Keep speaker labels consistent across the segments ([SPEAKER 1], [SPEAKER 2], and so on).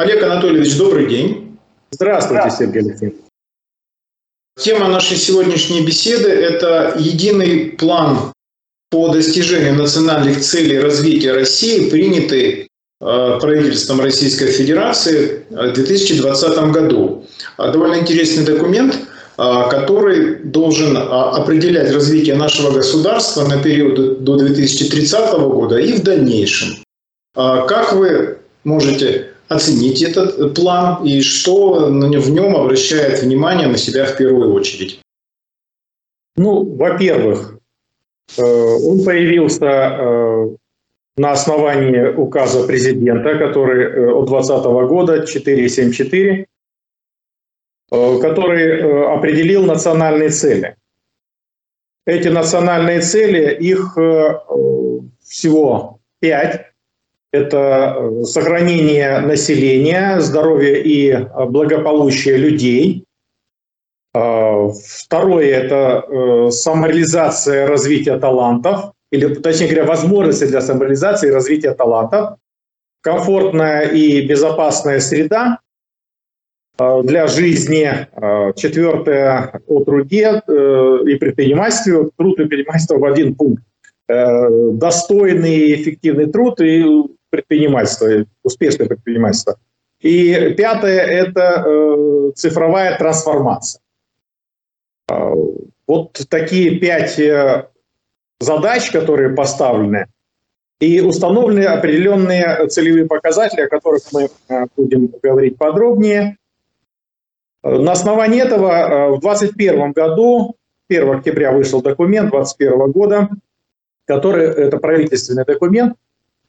[SPEAKER 1] Олег Анатольевич, добрый день.
[SPEAKER 2] Здравствуйте, Сергей Алексеевич.
[SPEAKER 1] Тема нашей сегодняшней беседы – это единый план по достижению национальных целей развития России, принятый э, правительством Российской Федерации в 2020 году. Довольно интересный документ, э, который должен э, определять развитие нашего государства на период до 2030 года и в дальнейшем. Как вы можете оценить этот план и что в нем обращает внимание на себя в первую очередь?
[SPEAKER 2] Ну, во-первых, э, он появился э, на основании указа президента, который э, от 2020 года 474, который определил национальные цели. Эти национальные цели, их всего пять это э, сохранение населения, здоровье и э, благополучие людей. А, второе – это э, самореализация развития талантов, или, точнее говоря, возможности для самореализации и развития талантов. Комфортная и безопасная среда для жизни. Четвертое – о труде и предпринимательстве. Труд и предпринимательство в один пункт достойный и эффективный труд и предпринимательства, успешное предпринимательство. И пятое – это э, цифровая трансформация. А, вот такие пять э, задач, которые поставлены, и установлены определенные целевые показатели, о которых мы э, будем говорить подробнее. На основании этого в 2021 году, 1 октября вышел документ 2021 года, который, это правительственный документ,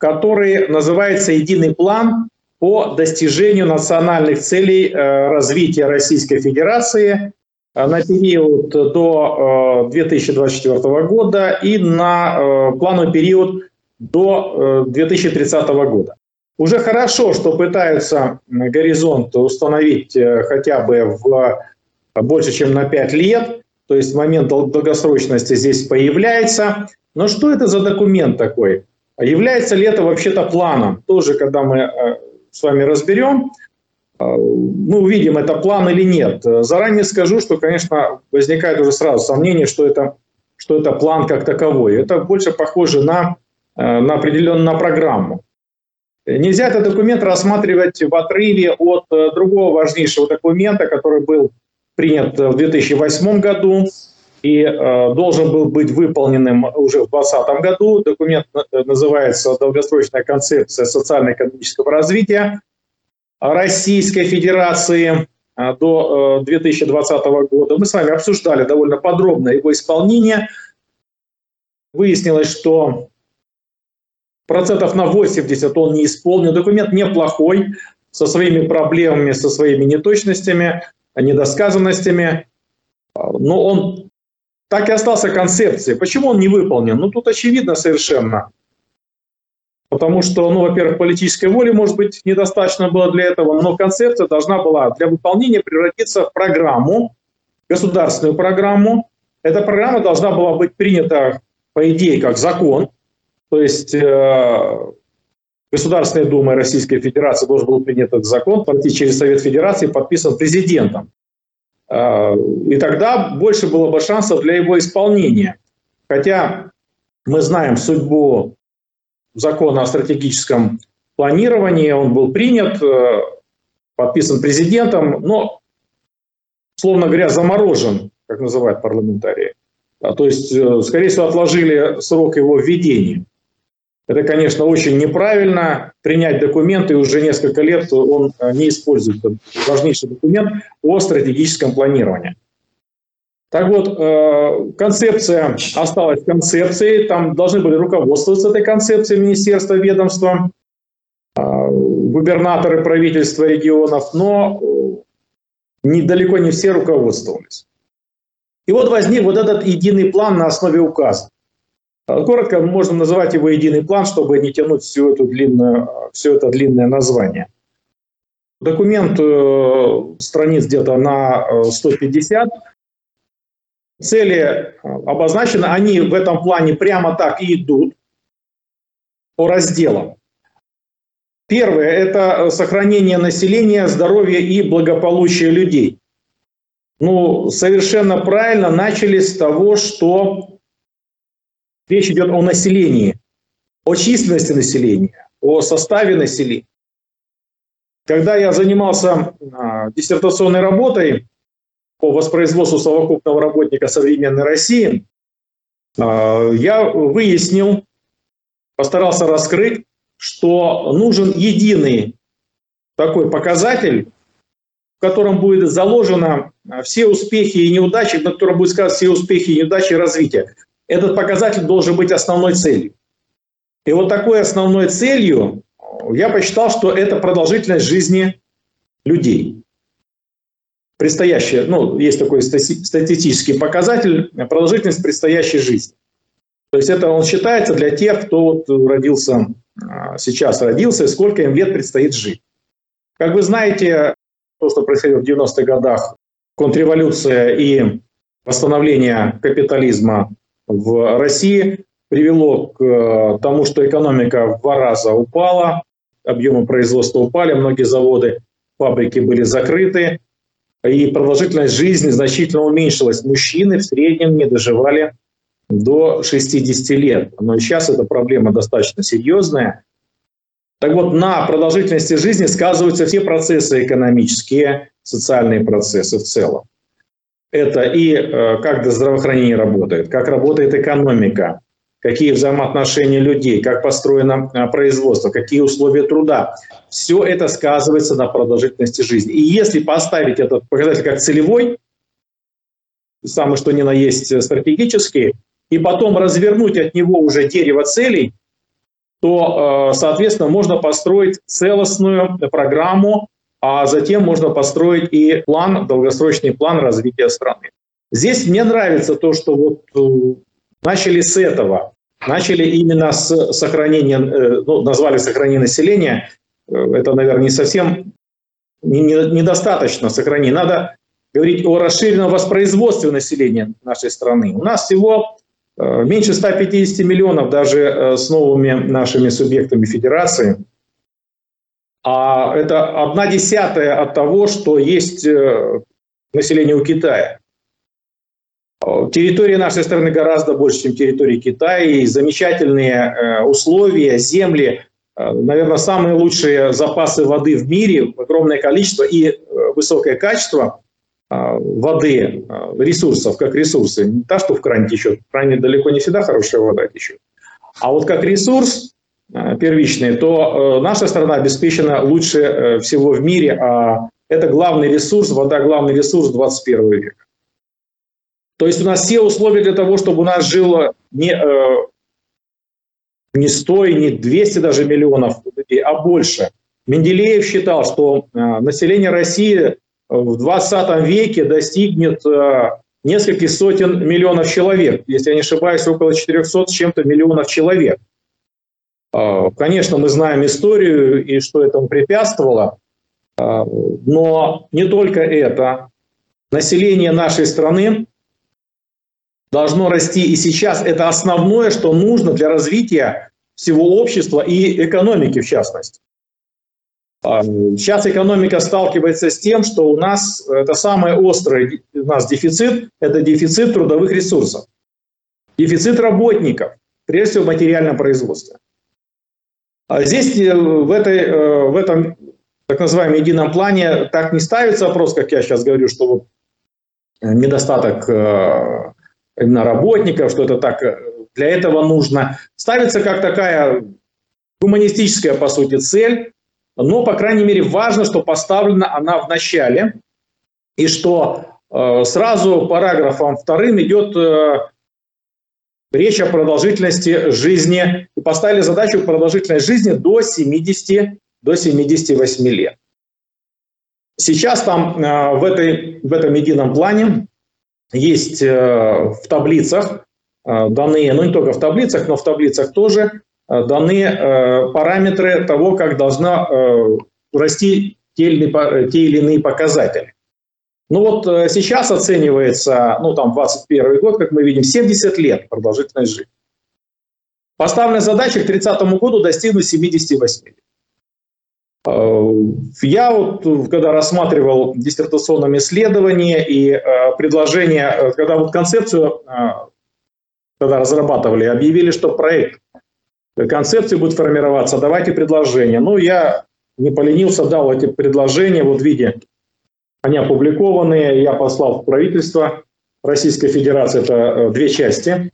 [SPEAKER 2] который называется «Единый план по достижению национальных целей э, развития Российской Федерации э, на период до 2024 э, года и на плановый период до 2030 года. Уже хорошо, что пытаются горизонт установить хотя бы в больше, чем на 5 лет, то есть момент долгосрочности здесь появляется. Но что это за документ такой? А является ли это вообще-то планом? Тоже, когда мы э, с вами разберем, э, мы увидим, это план или нет. Заранее скажу, что, конечно, возникает уже сразу сомнение, что это, что это план как таковой. Это больше похоже на, э, на определенную на программу. Нельзя этот документ рассматривать в отрыве от другого важнейшего документа, который был принят в 2008 году, и э, должен был быть выполненным уже в 2020 году. Документ э, называется «Долгосрочная концепция социально-экономического развития Российской Федерации э, до э, 2020 года». Мы с вами обсуждали довольно подробно его исполнение. Выяснилось, что процентов на 80 он не исполнил. Документ неплохой, со своими проблемами, со своими неточностями, недосказанностями. Но он так и остался концепцией. Почему он не выполнен? Ну, тут очевидно совершенно. Потому что, ну, во-первых, политической воли, может быть, недостаточно было для этого, но концепция должна была для выполнения превратиться в программу, государственную программу. Эта программа должна была быть принята, по идее, как закон. То есть э, Государственной Думой Российской Федерации должен был принят этот закон, пройти через Совет Федерации, подписан президентом. А, и тогда больше было бы шансов для его исполнения. Хотя мы знаем судьбу закона о стратегическом планировании, он был принят, э, подписан президентом, но, словно говоря, заморожен, как называют парламентарии. А, то есть, э, скорее всего, отложили срок его введения. Это, конечно, очень неправильно. Принять документы уже несколько лет он э, не использует. Это важнейший документ о стратегическом планировании. Так вот, э, концепция осталась концепцией. Там должны были руководствоваться этой концепцией министерства, ведомства, э, губернаторы правительства регионов, но недалеко не все руководствовались. И вот возник вот этот единый план на основе указа. А, коротко можно называть его единый план, чтобы не тянуть всю эту длинную, все это длинное название. Документ э, страниц где-то на 150. Э, Цели э, обозначены, они в этом плане прямо так и идут по разделам. Первое – это сохранение населения, здоровья и благополучия людей. Ну, совершенно правильно начали с того, что речь идет о населении, о численности населения, о составе населения. Когда я занимался а, диссертационной работой по воспроизводству совокупного работника современной России, а, я выяснил, постарался раскрыть, что нужен единый такой показатель, в котором будет заложено а, все успехи и неудачи, на котором будет сказать все успехи и неудачи развития. Этот показатель должен быть основной целью. И вот такой основной целью я посчитал, что это продолжительность жизни людей. Предстоящая, ну, есть такой статистический показатель, продолжительность предстоящей жизни. То есть это он считается для тех, кто вот родился а, сейчас родился и сколько им лет предстоит жить. Как вы знаете, то, что происходило в 90-х годах, контрреволюция и восстановление капитализма в России привело к э, тому, что экономика в два раза упала, объемы производства упали, многие заводы, фабрики были закрыты, и продолжительность жизни значительно уменьшилась. Мужчины в среднем не доживали до 60 лет. Но сейчас эта проблема достаточно серьезная. Так вот, на продолжительности жизни сказываются все процессы экономические, социальные процессы в целом. Это и э, как здравоохранение работает, как работает экономика, какие взаимоотношения людей, как построено э, производство, какие условия труда. Все это сказывается на продолжительности жизни. И если поставить этот показатель как целевой, самый что ни на есть стратегический, и потом развернуть от него уже дерево целей, то, э, соответственно, можно построить целостную программу, а затем можно построить и план, долгосрочный план развития страны. Здесь мне нравится то, что вот э, начали с этого, начали именно с сохранения, э, ну, назвали сохранение населения, это, наверное, не совсем недостаточно сохранения. Надо говорить о расширенном воспроизводстве населения нашей страны. У нас всего Э, меньше 150 миллионов даже э, с новыми нашими субъектами федерации. А это одна десятая от того, что есть э, население у Китая. Территория нашей страны гораздо больше, чем территория Китая. И замечательные условия, земли, наверное, самые лучшие запасы воды в мире, огромное количество и высокое качество – воды, ресурсов, как ресурсы. Не та, что в кране течет. В кране далеко не всегда хорошая вода течет. А вот как ресурс а, первичный, то э, наша страна обеспечена лучше э, всего в мире, а это главный ресурс, вода главный ресурс 21 века. То есть у нас все условия для того, чтобы у нас жило не, э, не 100, не 200 даже миллионов людей, а больше. Менделеев считал, что население России в 20 веке достигнет э, нескольких сотен миллионов человек. Если я не ошибаюсь, около 400 с чем-то миллионов человек. Э, конечно, мы знаем историю и что этому препятствовало, э, но не только это. Население нашей страны должно расти и сейчас. Это основное, что нужно для развития всего общества и экономики в частности. А, сейчас экономика сталкивается с тем, что у нас это самый острый у нас дефицит, это дефицит трудовых ресурсов, дефицит работников, прежде всего в материальном производстве. А здесь э, в, этой, э, в этом так называемом едином плане так не ставится вопрос, как я сейчас говорю, что вот недостаток э, именно работников, что это так для этого нужно. Ставится как такая гуманистическая, по сути, цель, но, по крайней мере, важно, что поставлена она в начале, и что сразу параграфом вторым идет речь о продолжительности жизни, и поставили задачу продолжительность жизни до 70, до 78 лет. Сейчас там э, в, этой, в этом едином плане есть э, в таблицах э, данные, ну не только в таблицах, но в таблицах тоже даны параметры того, как должна расти те или, те или иные показатели. Ну вот сейчас оценивается, ну там 21 год, как мы видим, 70 лет продолжительность жизни. Поставленная задача к 30 году достигнуть 78 лет. Я вот, когда рассматривал диссертационное исследование и предложение, когда вот концепцию, когда разрабатывали, объявили, что проект концепции будет формироваться, давайте предложения. Ну, я не поленился, дал эти предложения вот в виде, они опубликованные, я послал в правительство Российской Федерации, это э, две части.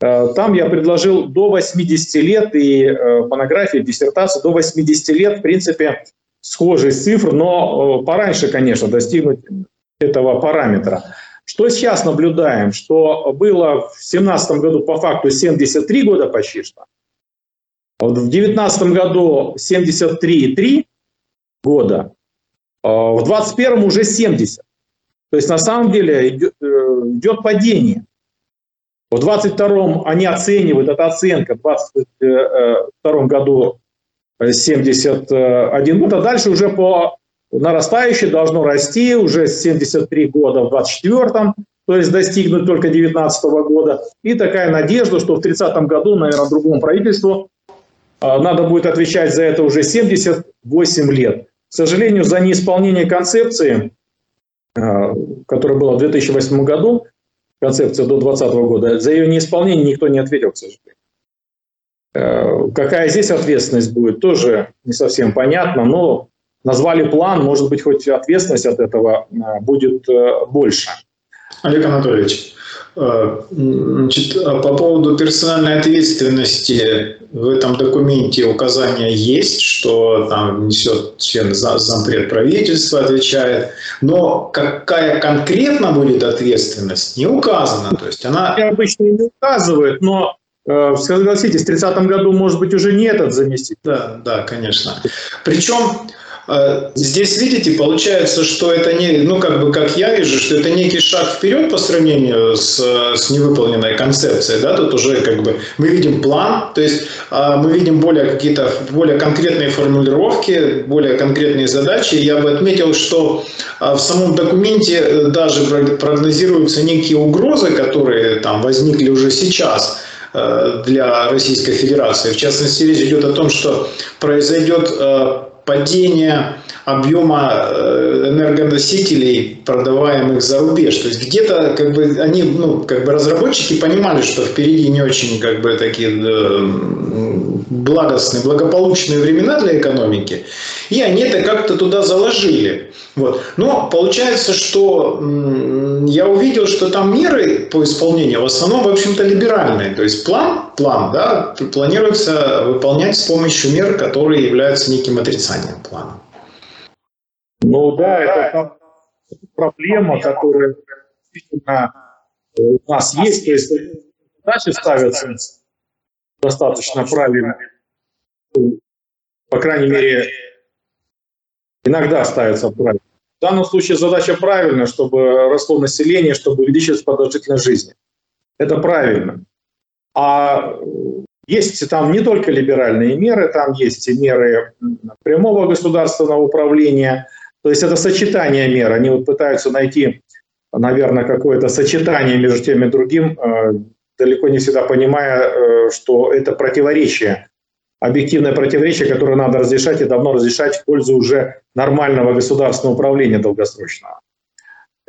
[SPEAKER 2] Э, там я предложил до 80 лет и э, монографии, диссертации до 80 лет, в принципе, схожие цифры, но пораньше, конечно, достигнуть этого параметра. Что сейчас наблюдаем? Что было в 2017 году по факту 73 года почти что, в 2019 году 73,3 года, а в 2021 уже 70. То есть на самом деле э, идет падение. В 2022 они оценивают, это оценка, в 2022 году 71 год, а дальше уже по нарастающей должно расти уже 73 года в 2024 то есть достигнуть только 2019 года. И такая надежда, что в 30 году, наверное, другому правительству а, надо будет отвечать за это уже 78 лет. К сожалению, за неисполнение концепции, а, которая была в 2008 году, концепция до 2020 года, за ее неисполнение никто не ответил, к сожалению. А, какая здесь ответственность будет, тоже не совсем понятно, но назвали план, может быть, хоть ответственность от этого будет больше.
[SPEAKER 1] Олег Анатольевич, Э, значит, а по поводу персональной ответственности в этом документе указания есть, что там несет член зампред правительства, отвечает, но какая конкретно будет ответственность, не указана. То есть она...
[SPEAKER 2] Обычно не указывают, но э, Согласитесь, в 30 году, может быть, уже не этот заместитель.
[SPEAKER 1] Да, да, конечно. Причем здесь, видите, получается, что это не, ну, как бы, как я вижу, что это некий шаг вперед по сравнению с, с невыполненной концепцией, да, тут уже, как бы, мы видим план, то есть а, мы видим более какие-то, более конкретные формулировки, более конкретные задачи. Я бы отметил, что а, в самом документе э, даже прогнозируются некие угрозы, которые там возникли уже сейчас, э, для Российской Федерации. В частности, речь идет о том, что произойдет э, падение объема э, энергоносителей, продаваемых за рубеж. То есть где-то как бы они, ну, как бы разработчики понимали, что впереди не очень как бы такие э, благостные, благополучные времена для экономики, и они это как-то туда заложили. Вот. Но получается, что я увидел, что там меры по исполнению в основном, в общем-то, либеральные. То есть план, план, да, планируется выполнять с помощью мер, которые являются неким отрицанием плана.
[SPEAKER 2] Ну да, это проблема, которая действительно у нас есть. То есть задачи ставятся достаточно правильно. По крайней мере, иногда ставятся правильно. В данном случае задача правильная, чтобы росло население, чтобы увеличилась продолжительность жизни. Это правильно. А есть там не только либеральные меры, там есть и меры прямого государственного управления. То есть это сочетание мер. Они вот пытаются найти, наверное, какое-то сочетание между тем и другим, э, далеко не всегда понимая, э, что это противоречие объективное противоречие, которое надо разрешать и давно разрешать в пользу уже нормального государственного управления долгосрочного.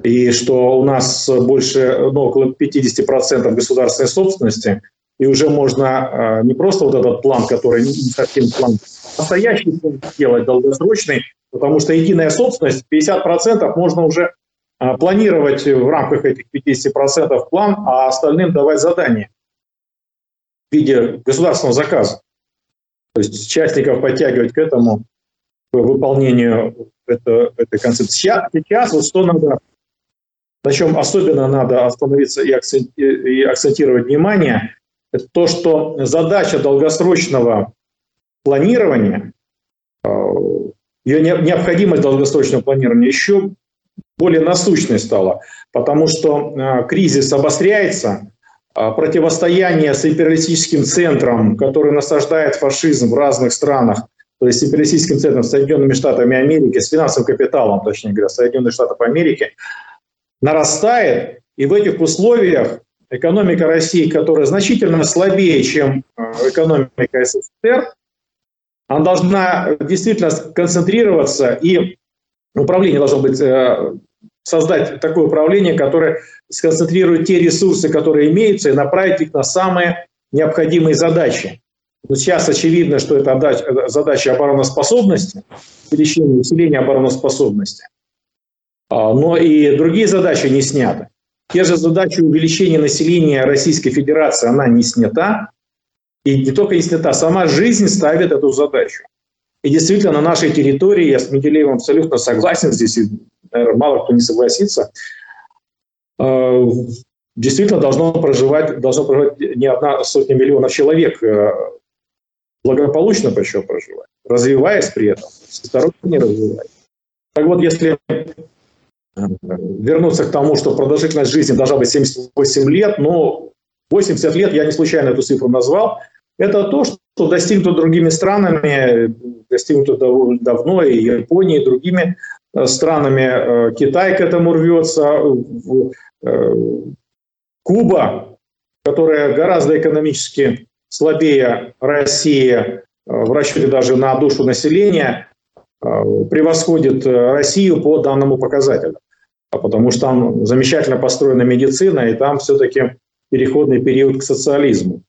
[SPEAKER 2] И что у нас больше, ну, около 50% государственной собственности, и уже можно э, не просто вот этот план, который не совсем план, настоящий план сделать долгосрочный, потому что единая собственность, 50% можно уже э, планировать в рамках этих 50% план, а остальным давать задания в виде государственного заказа. То есть участников подтягивать к этому, к выполнению это, этой концепции. Сейчас, вот что надо, на чем особенно надо остановиться и акцентировать внимание, это то, что задача долгосрочного планирования, э, ее необходимость долгосрочного планирования еще более насущной стала, потому что э, кризис обостряется, а, противостояние с империалистическим центром, который насаждает фашизм в разных странах, то есть империалистическим центром Соединенными Штатами Америки, с финансовым капиталом, точнее говоря, Соединенных Штатов Америки, нарастает, и в этих условиях экономика России, которая значительно слабее, чем а, экономика СССР, она должна действительно концентрироваться, и управление должно быть, э, создать такое управление, которое сконцентрирует те ресурсы, которые имеются, и направить их на самые необходимые задачи. Сейчас очевидно, что это задача обороноспособности, увеличение усиления обороноспособности. А, но и другие задачи не сняты. Те же задачи увеличения населения Российской Федерации, она не снята. И не только не снята, сама жизнь ставит эту задачу. И действительно, на нашей территории, я с Менделеевым абсолютно согласен, здесь, наверное, мало кто не согласится, э, действительно должно проживать, должно проживать не одна сотня миллионов человек, э, благополучно причем проживать, развиваясь при этом, всесторонне развиваясь. Так вот, если вернуться к тому, что продолжительность жизни должна быть 78 лет, но 80 лет, я не случайно эту цифру назвал, это то, что достигнуто другими странами, достигнуто довольно давно и Японией, и другими э, странами. Э, Китай к этому рвется. Э, Куба, которая гораздо экономически слабее России в расчете даже на душу населения, превосходит Россию по данному показателю. Потому что там замечательно построена медицина, и там все-таки переходный период к социализму.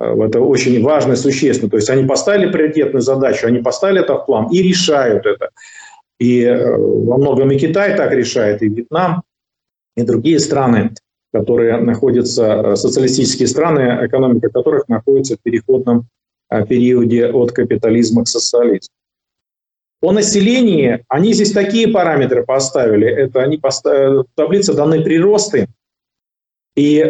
[SPEAKER 2] Э, это очень важно и существенно. То есть они поставили приоритетную задачу, они поставили это в план и решают это. И э, во многом и Китай так решает, и Вьетнам, и другие страны, которые находятся, э, социалистические страны, экономика которых находится в переходном периоде от капитализма к социализму. По населению они здесь такие параметры поставили. Это они поставили, в таблице даны приросты. И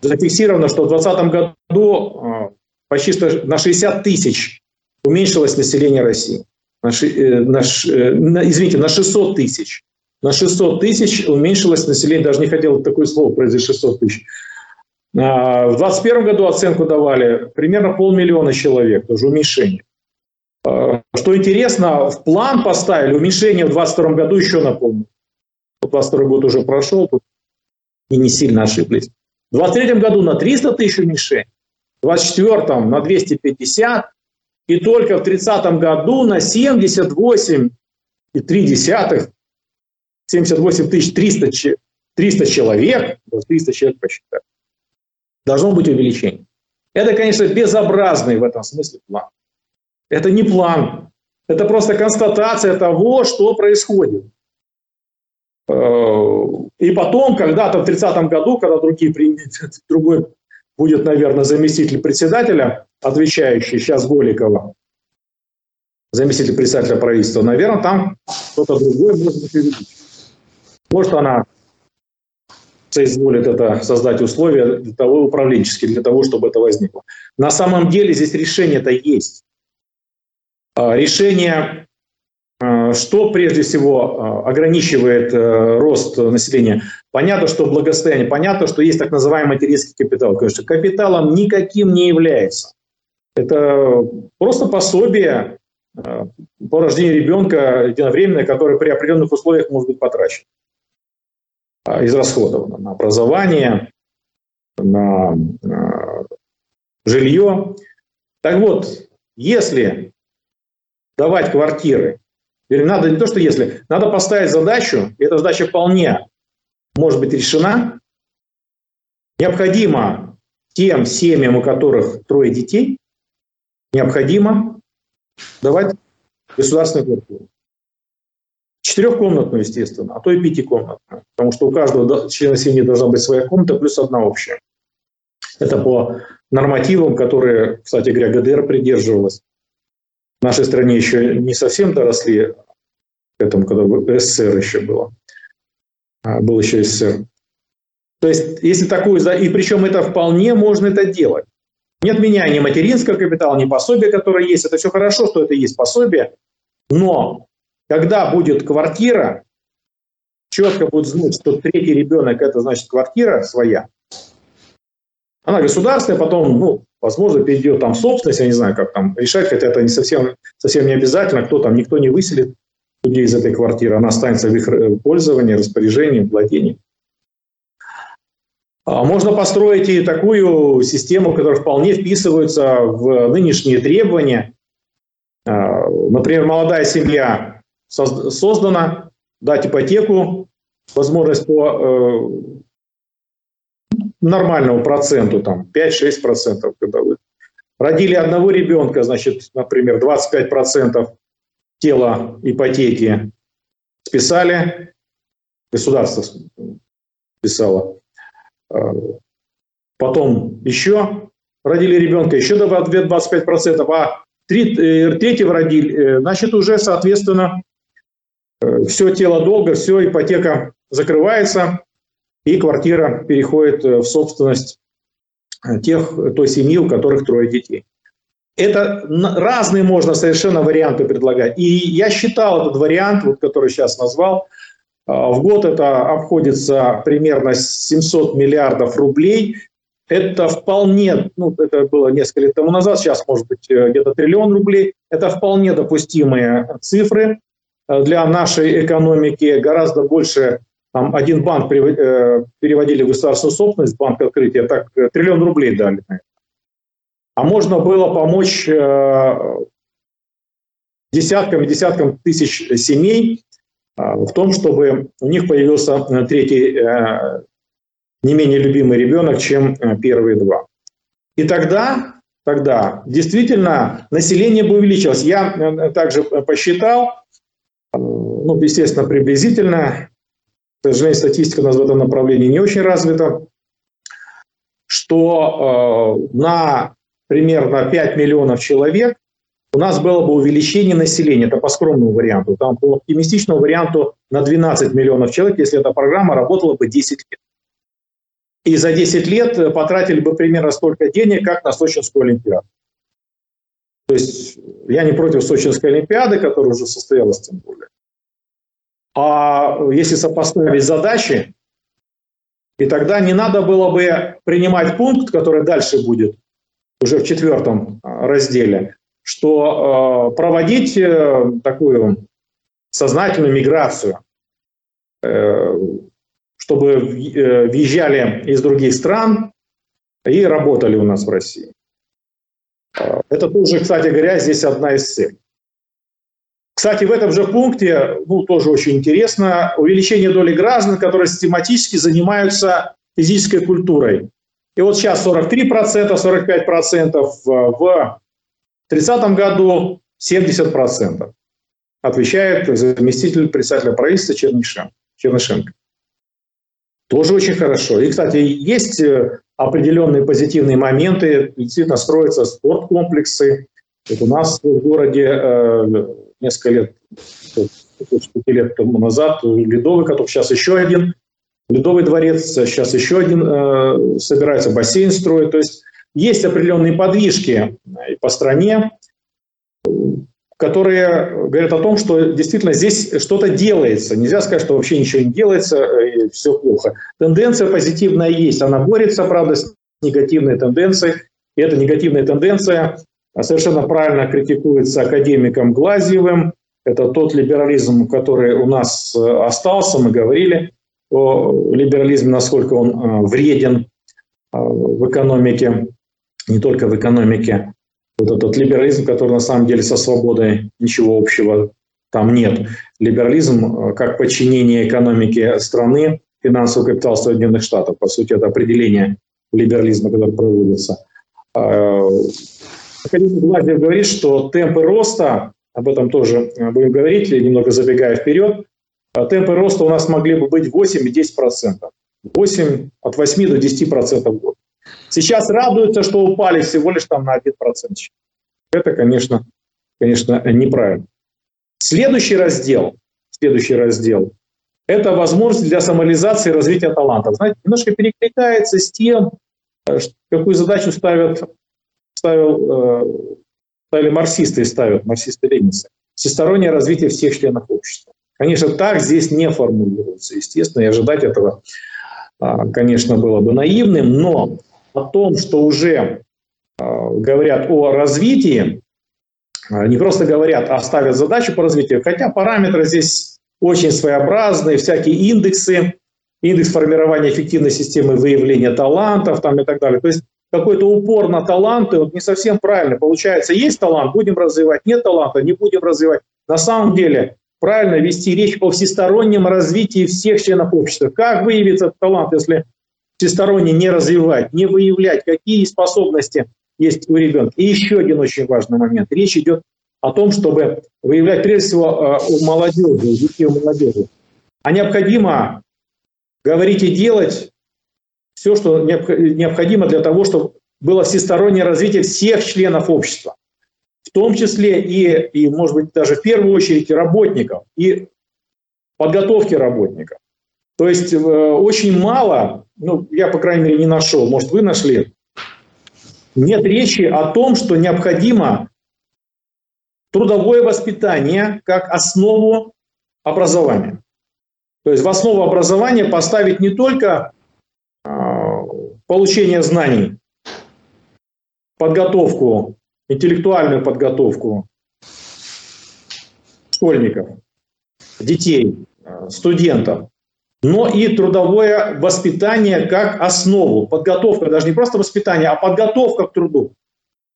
[SPEAKER 2] зафиксировано, что в 2020 году а, почти что на 60 тысяч уменьшилось население России. На, э, на, э, на, извините, на 600 тысяч. На 600 тысяч уменьшилось население, даже не хотел такое слово произнести, 600 тысяч. А, в 2021 году оценку давали примерно полмиллиона человек, тоже уменьшение. А, что интересно, в план поставили уменьшение в 2022 году еще на полмиллиона. 22 год уже прошел, тут и не сильно ошиблись. В 2023 году на 300 тысяч мишень, в 2024 на 250, и только в 30 году на 78,3 78 тысяч 300, 300 человек, 300 человек посчитать, должно быть увеличение. Это, конечно, безобразный в этом смысле план. Это не план, это просто констатация того, что происходит. Э, и потом, когда-то в 30-м году, когда другие, другой будет, наверное, заместитель председателя, отвечающий сейчас Голикова, заместитель председателя правительства, наверное, там кто-то другой может быть. Может, она соизволит это создать условия для того, управленческие, для того, чтобы это возникло. На самом деле здесь решение-то есть. А, решение Э, что прежде всего э, ограничивает рост населения? Понятно, что благосостояние, понятно, что есть так называемый материнский капитал. Конечно, капиталом никаким не является. Это просто пособие по рождению ребенка единовременное, которое при определенных условиях может быть потрачено, израсходовано на образование, на жилье. Так вот, если давать квартиры или надо не то, что если, надо поставить задачу, и эта задача вполне может быть решена. Необходимо тем семьям, у которых трое детей, необходимо давать государственную квартиру. Четырехкомнатную, естественно, а то и пятикомнатную. Потому что у каждого члена семьи должна быть своя комната плюс одна общая. Это по нормативам, которые, кстати говоря, ГДР придерживалась нашей стране еще не совсем доросли к этому, когда СССР еще было. А, был еще СССР. То есть, если такую, и причем это вполне можно это делать. Не отменяя ни материнского капитала, ни пособия, которое есть. Это все хорошо, что это есть пособие. Но когда будет квартира, четко будет знать, что третий ребенок это значит квартира своя. Она государственная, потом, ну, возможно, перейдет там собственность, я не знаю, как там решать, хотя это не совсем, совсем не обязательно, кто там, никто не выселит людей из этой квартиры, она останется в их э, пользовании, распоряжении, владении. А можно построить и такую систему, которая вполне вписывается в нынешние требования. Например, молодая семья создана, дать ипотеку, возможность по нормальному проценту, там 5-6% годовых. Родили одного ребенка, значит, например, 25% тела ипотеки списали, государство списало. А, потом еще родили ребенка, еще 25%, а э, третьего родили, э, значит, уже, соответственно, э, все тело долга, все, ипотека закрывается, и квартира переходит в собственность тех, той семьи, у которых трое детей. Это разные можно совершенно варианты предлагать. И я считал этот вариант, вот, который сейчас назвал, а, в год это обходится примерно 700 миллиардов рублей. Это вполне, ну, это было несколько лет тому назад, сейчас может быть э, где-то триллион рублей. Это вполне допустимые цифры э, для нашей экономики. Гораздо больше, там, один банк э, переводили в государственную собственность, банк открытия, так триллион рублей дали А можно было помочь десяткам и десяткам тысяч семей в том, чтобы у них появился э, третий, э, не менее любимый ребенок, чем э, первые два. И тогда, тогда действительно население бы увеличилось. Я также посчитал, ну, естественно, приблизительно, к сожалению, статистика у нас в этом направлении не очень развита, что на примерно 5 миллионов человек у нас было бы увеличение населения, это по скромному варианту, там по оптимистичному варианту на 12 миллионов человек, если эта программа работала бы 10 лет. И за 10 лет потратили бы примерно столько денег, как на Сочинскую Олимпиаду. То есть я не против Сочинской Олимпиады, которая уже состоялась тем более. А если сопоставить задачи, и тогда не надо было бы принимать пункт, который дальше будет, уже в четвертом разделе, что э, проводить э, такую сознательную миграцию, э, чтобы э, въезжали из других стран и работали у нас в России. Э, это тоже, кстати говоря, здесь одна из целей. Кстати, в этом же пункте, ну, тоже очень интересно, увеличение доли граждан, которые систематически занимаются физической культурой. И вот сейчас 43%, 45% в 30 году 70%, отвечает заместитель председателя правительства Чернышенко. Чернышенко. Тоже очень хорошо. И, кстати, есть э, определенные позитивные моменты. Действительно строятся спорткомплексы. Вот у нас в городе э, несколько лет, лет тому назад Ледовый который сейчас еще один Ледовый дворец, сейчас еще один э, собирается, бассейн строит. То есть есть определенные подвижки по стране, которые говорят о том, что действительно здесь что-то делается. Нельзя сказать, что вообще ничего не делается и все плохо. Тенденция позитивная есть. Она борется, правда, с негативной тенденцией. И эта негативная тенденция совершенно правильно критикуется академиком Глазьевым. Это тот либерализм, который у нас остался. Мы говорили о либерализме, насколько он э, вреден э, в экономике не только в экономике. Вот этот либерализм, который на самом деле со свободой ничего общего там нет. Либерализм э, как подчинение экономики страны, финансового капитала Соединенных Штатов. По сути, это определение либерализма, который проводится. Академик Гладиев говорит, что темпы роста, об этом тоже э, будем говорить, немного забегая вперед, а темпы роста у нас могли бы быть 8 и 10%. 8, от 8 до 10% в год. Сейчас радуются, что упали всего лишь там на 1%. Это, конечно, конечно, неправильно. Следующий раздел, следующий раздел – это возможность для самореализации и развития талантов. Знаете, немножко перекликается с тем, э, какую задачу ставят, ставил, э, ставили марксисты и ставят, марксисты-ленинцы. Всестороннее развитие всех членов общества. Конечно, так здесь не формулируется, естественно, и ожидать этого, а, конечно, было бы наивным, но о том, что уже э, говорят о развитии, э, не просто говорят, а ставят задачу по развитию, хотя параметры здесь очень своеобразные, всякие индексы, индекс формирования эффективной системы выявления талантов там и так далее. То есть какой-то упор на таланты, вот не совсем правильно. Получается, есть талант, будем развивать, нет таланта, не будем развивать. На самом деле, правильно вести речь о всестороннем развитии всех членов общества. Как выявить этот талант, если всесторонне не развивать, не выявлять, какие способности есть у ребенка. И еще один очень важный момент. Речь идет о том, чтобы выявлять прежде всего э, у молодежи, у детей, у молодежи. А необходимо говорить и делать все, что необходимо для того, чтобы было всестороннее развитие всех членов общества, в том числе и, и, может быть, даже в первую очередь работников и подготовки работников. То есть э, очень мало, ну, я, по крайней мере, не нашел, может, вы нашли, нет речи о том, что необходимо трудовое воспитание как основу образования. То есть в основу образования поставить не только получение знаний, подготовку, интеллектуальную подготовку школьников, детей, студентов, но и трудовое воспитание как основу. Подготовка, даже не просто воспитание, а подготовка к труду.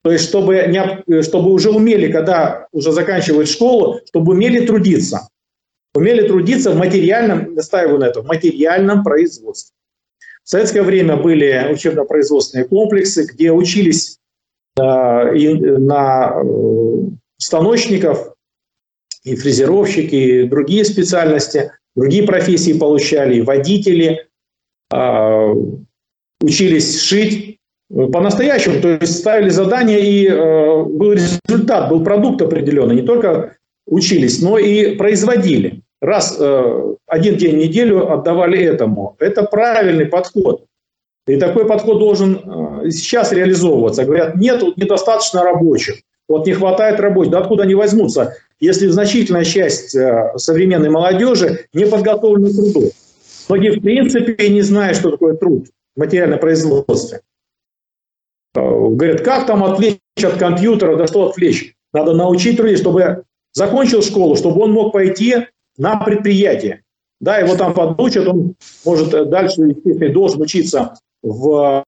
[SPEAKER 2] То есть, чтобы, не, чтобы уже умели, когда уже заканчивают школу, чтобы умели трудиться. Умели трудиться в материальном, настаиваю на этом, в материальном производстве. В советское время были учебно-производственные комплексы, где учились э, на э, станочников, и фрезеровщики, и другие специальности, другие профессии получали, и водители, э, учились шить по-настоящему, то есть ставили задания, и был результат, был продукт определенный, не только учились, но и производили раз э, один день в неделю отдавали этому. Это правильный подход. И такой подход должен э, сейчас реализовываться. Говорят, нет, недостаточно рабочих. Вот не хватает рабочих. Да откуда они возьмутся, если значительная часть э, современной молодежи не подготовлена к труду? Многие в принципе не знают, что такое труд в материальном производстве. Э, говорят, как там отвлечь от компьютера, да что отвлечь? Надо научить людей, чтобы закончил школу, чтобы он мог пойти на предприятие. Да, его там подучат, он может дальше, естественно, должен учиться в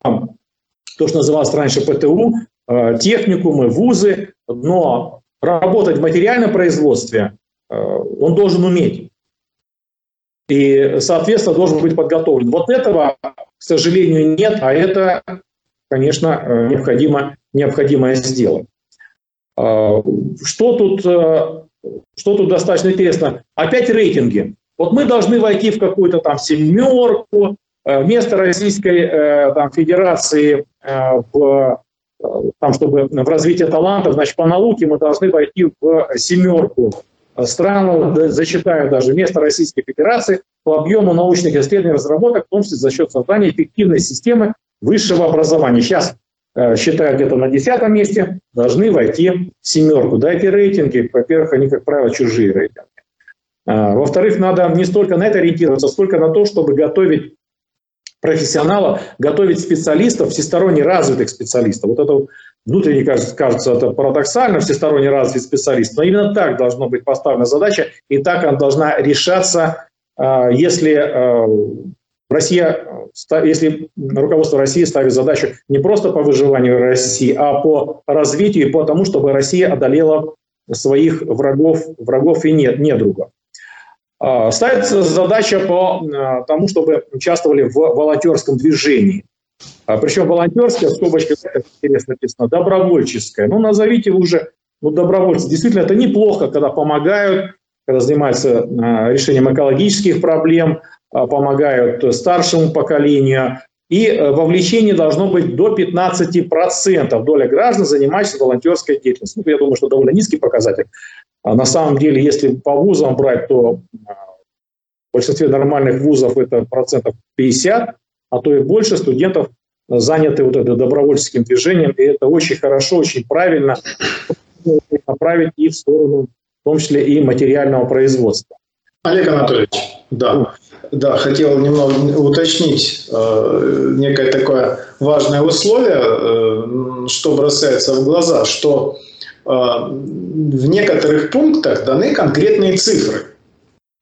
[SPEAKER 2] то, что называлось раньше ПТУ, э, техникумы, вузы, но работать в материальном производстве э, он должен уметь. И, соответственно, должен быть подготовлен. Вот этого, к сожалению, нет, а это, конечно, э, необходимо, необходимо сделать. Что тут что тут достаточно интересно? Опять рейтинги. Вот мы должны войти в какую-то там семерку, э, место Российской э, там, Федерации э, в, там, чтобы в развитии талантов, значит, по науке мы должны войти в семерку стран, зачитаю даже, место Российской Федерации по объему научных исследований и разработок, в том числе за счет создания эффективной системы высшего образования. Сейчас Э, считаю где-то на десятом месте, должны войти в семерку. Да, эти рейтинги, во-первых, они, как правило, чужие рейтинги. А, во-вторых, надо не столько на это ориентироваться, сколько на то, чтобы готовить профессионалов, готовить специалистов, всесторонне развитых специалистов. Вот это внутренне кажется, кажется это парадоксально, всесторонне развитый специалист, но именно так должна быть поставлена задача, и так она должна решаться, а, если а, Россия, если руководство России ставит задачу не просто по выживанию России, а по развитию и по тому, чтобы Россия одолела своих врагов, врагов и нет, недругов. А, ставится задача по а, тому, чтобы участвовали в волонтерском движении. А, Причем волонтерское, в скобочках интересно написано, добровольческое. Ну, назовите уже ну, добровольцы. Действительно, это неплохо, когда помогают, когда занимаются решением экологических проблем, помогают старшему поколению. И э, вовлечение должно быть до 15% доля граждан, занимающихся волонтерской деятельностью. Ну, я думаю, что довольно низкий показатель. А на самом деле, если по вузам брать, то а, в большинстве нормальных вузов это процентов 50, а то и больше студентов заняты вот это добровольческим движением. И это очень хорошо, очень правильно направить и в сторону, в том числе и материального производства.
[SPEAKER 1] Олег Анатольевич, да. Да, хотел немного уточнить э, некое такое важное условие, э, что бросается в глаза, что э, в некоторых пунктах даны конкретные цифры.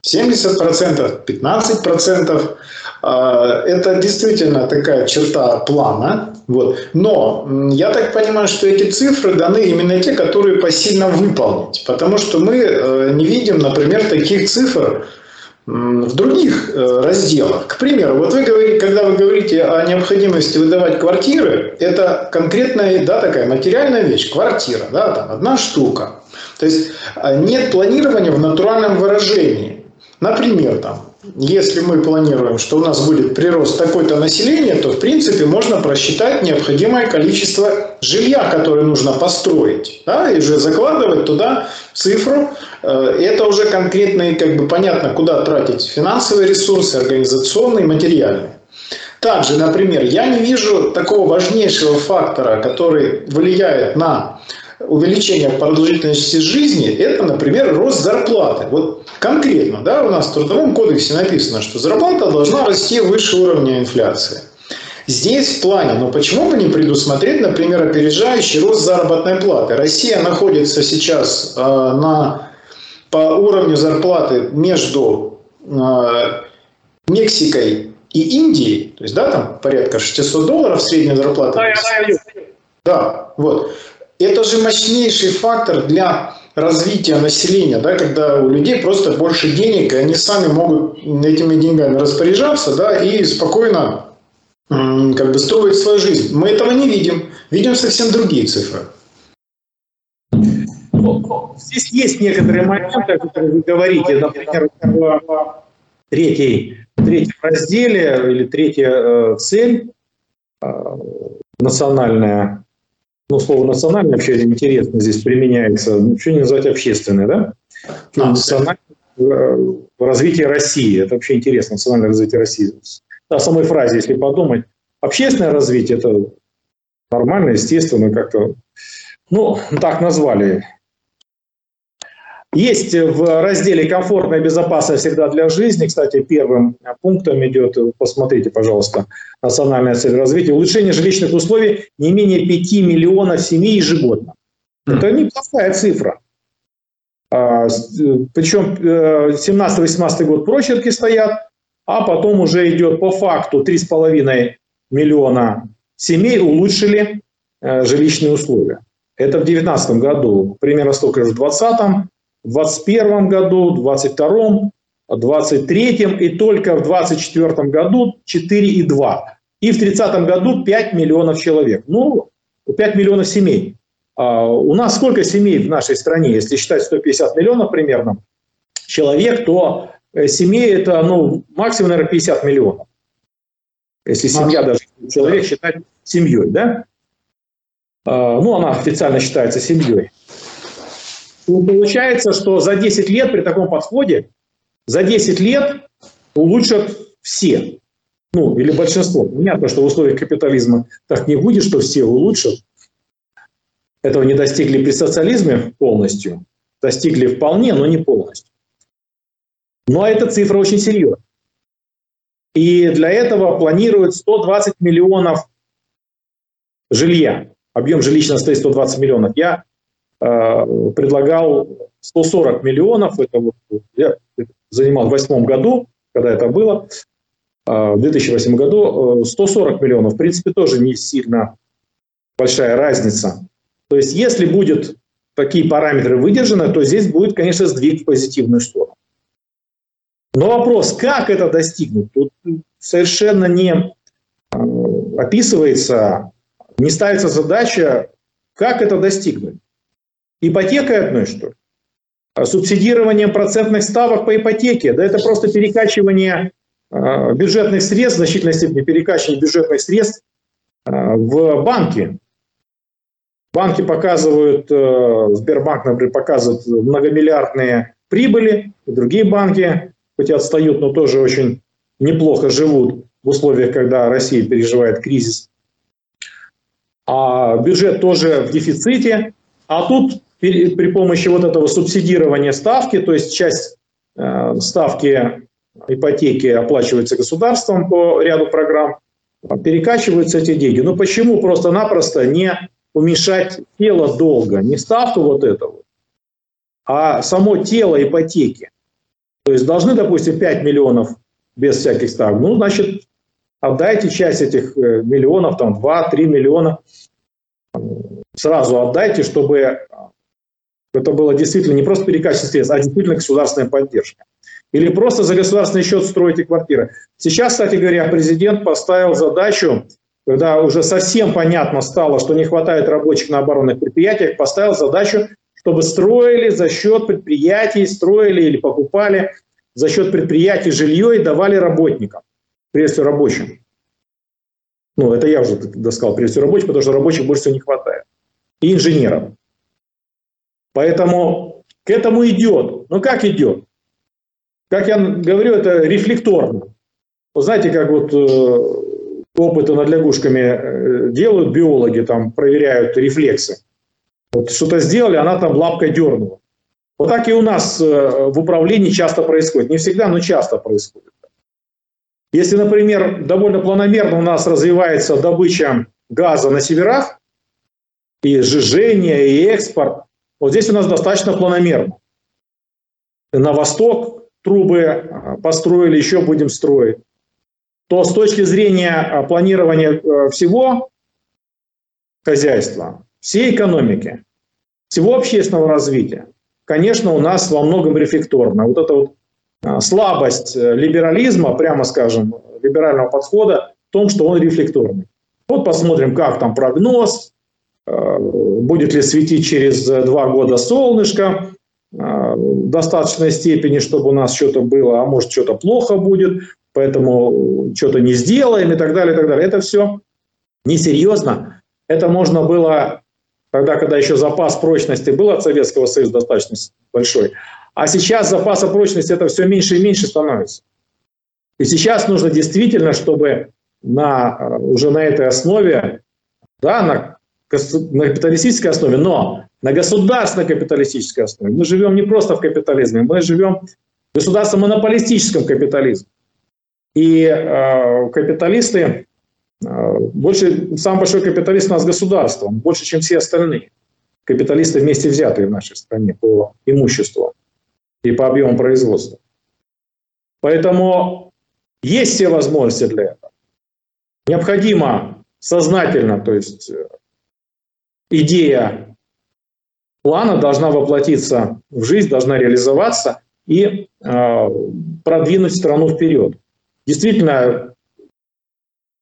[SPEAKER 1] 70%, 15%. Э, это действительно такая черта плана, Вот. Но я так понимаю, что эти цифры даны именно те, которые посильно выполнить. Потому что мы э, не видим, например, таких цифр в других э, разделах. К примеру, вот вы говорите, когда вы говорите о необходимости выдавать квартиры, это конкретная, да, такая материальная вещь, квартира, да, там одна штука. То есть а, нет планирования в натуральном выражении. Например, там, если мы планируем, что у нас будет прирост такой-то населения, то, в принципе, можно просчитать необходимое количество жилья, которое нужно построить, да, и уже закладывать туда цифру. Э, это уже конкретно и как бы понятно, куда тратить финансовые ресурсы, организационные, материальные. Также, например, я не вижу такого важнейшего фактора, который влияет на увеличение продолжительности жизни, это, например, рост зарплаты. Вот конкретно, да, у нас в Трудовом кодексе написано, что зарплата должна расти выше уровня инфляции. Здесь в плане, но почему бы не предусмотреть, например, опережающий рост заработной платы? Россия находится сейчас э, на, по уровню зарплаты между э, Мексикой и Индией, то есть, да, там порядка 600 долларов средняя зарплата. Да, да, вот. Это же мощнейший фактор для развития населения, да, когда у людей просто больше денег, и они сами могут этими деньгами распоряжаться да, и спокойно как бы строить свою жизнь. Мы этого не видим. Видим совсем другие цифры.
[SPEAKER 2] Здесь есть некоторые моменты, о которых вы говорите. Например, в третьей, третьем разделе или третья э, цель э, национальная ну, слово национальное вообще интересно здесь применяется. Ну, что не назвать общественное, да? А, национальное э, развитие России. Это вообще интересно, национальное развитие России. О самой фразе, если подумать. Общественное развитие – это нормально, естественно, как-то, ну, так назвали. Есть в разделе «Комфортная безопасность всегда для жизни», кстати, первым пунктом идет, посмотрите, пожалуйста, национальная цель развития, улучшение жилищных условий не менее 5 миллионов семей ежегодно. Это неплохая цифра. А, Причем 17-18 год прочерки стоят, а потом уже идет по факту 3,5 миллиона семей улучшили э, жилищные условия. Это в 2019 году, примерно столько же в 2020, в 2021 году, в 2022, 2023 и только в 2024 году 4,2. И в 2030 году 5 миллионов человек. Ну, 5 миллионов семей. А у нас сколько семей в нашей стране? Если считать 150 миллионов примерно человек, то э, семей это ну, максимум, наверное, 50 миллионов. Если семья даже человек считать семьей, да? А, ну, она официально считается семьей. Ну, получается, что за 10 лет при таком подходе, за 10 лет улучшат все. Ну, или большинство. Понятно, что в условиях капитализма так не будет, что все улучшат. Этого не достигли при социализме полностью. Достигли вполне, но не полностью. Но эта цифра очень серьезная. И для этого планируют 120 миллионов жилья. Объем жилищного стоит 120 миллионов. Я предлагал 140 миллионов, это вот я занимал в 2008 году, когда это было, э, в 2008 году 140 э, миллионов, в принципе, тоже не сильно большая разница. То есть, если будет такие параметры выдержаны, то здесь будет, конечно, сдвиг в позитивную сторону. Но вопрос, как это достигнуть, тут совершенно не описывается, не ставится задача, как это достигнуть. Ипотекой одной, что ли? А субсидированием процентных ставок по ипотеке. Да это просто перекачивание э, бюджетных средств, в значительной степени перекачивание бюджетных средств э, в банки. Банки показывают, э, Сбербанк, например, показывает многомиллиардные прибыли, и другие банки, хоть и отстают, но тоже очень неплохо живут в условиях, когда Россия переживает кризис. А бюджет тоже в дефиците. А тут при помощи вот этого субсидирования ставки, то есть часть э, ставки ипотеки оплачивается государством по ряду программ, перекачиваются эти деньги. Но почему просто-напросто не уменьшать тело долга, не ставку вот этого, а само тело ипотеки? То есть должны, допустим, 5 миллионов без всяких ставок. Ну, значит, отдайте часть этих э, миллионов, там 2-3 миллиона, сразу отдайте, чтобы это было действительно не просто перекачивание средств, а действительно государственная поддержка. Или просто за государственный счет строите квартиры. Сейчас, кстати говоря, президент поставил задачу, когда уже совсем понятно стало, что не хватает рабочих на оборонных предприятиях, поставил задачу, чтобы строили за счет предприятий, строили или покупали за счет предприятий жилье и давали работникам, прежде всего рабочим. Ну, это я уже сказал, прежде всего рабочих, потому что рабочих больше всего не хватает. И инженеров. Поэтому к этому идет. Ну как идет? Как я говорю, это рефлекторно. Вы знаете, как вот э, опыты над лягушками э, делают биологи, там проверяют рефлексы. Вот что-то сделали, она там лапкой дернула. Вот так и у нас э, в управлении часто происходит. Не всегда, но часто происходит. Если, например, довольно планомерно у нас развивается добыча газа на северах, и сжижение, и экспорт, вот здесь у нас достаточно планомерно. На восток трубы а, построили, еще будем строить. То с точки зрения а, планирования э, всего хозяйства, всей экономики, всего общественного развития, конечно, у нас во многом рефлекторно. Вот эта вот а, слабость э, либерализма, прямо скажем, либерального подхода в том, что он рефлекторный. Вот посмотрим, как там прогноз, будет ли светить через два года солнышко э, в достаточной степени, чтобы у нас что-то было, а может что-то плохо будет, поэтому что-то не сделаем и так далее, и так далее. Это все несерьезно. Это можно было тогда, когда еще запас прочности был от Советского Союза достаточно большой. А сейчас запаса прочности это все меньше и меньше становится. И сейчас нужно действительно, чтобы на, э, уже на этой основе, да, на на капиталистической основе, но на государственной капиталистической основе. Мы живем не просто в капитализме, мы живем в государственно-монополистическом капитализме. И э, капиталисты, э, больше, самый большой капиталист у нас государство, он больше, чем все остальные. Капиталисты вместе взятые в нашей стране по имуществу и по объему производства. Поэтому есть все возможности для этого. Необходимо сознательно, то есть идея плана должна воплотиться в жизнь, должна реализоваться и э, продвинуть страну вперед. Действительно,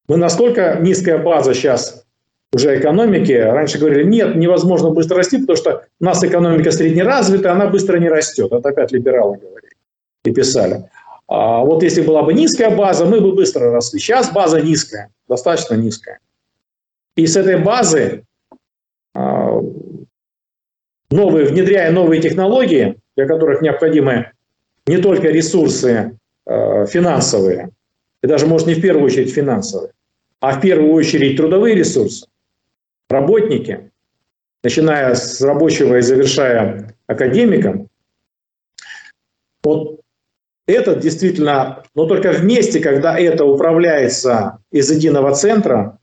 [SPEAKER 2] мы настолько низкая база сейчас уже экономики. Раньше говорили, нет, невозможно быстро расти, потому что у нас экономика среднеразвитая, она быстро не растет. Это опять либералы говорили и писали. А вот если была бы низкая база, мы бы быстро росли. Сейчас база низкая, достаточно низкая. И с этой базы новые, внедряя новые технологии, для которых необходимы не только ресурсы а, финансовые, и даже, может, не в первую очередь финансовые, а в первую очередь трудовые ресурсы, работники, начиная с рабочего и завершая академиком, вот это действительно, но только вместе, когда это управляется из единого центра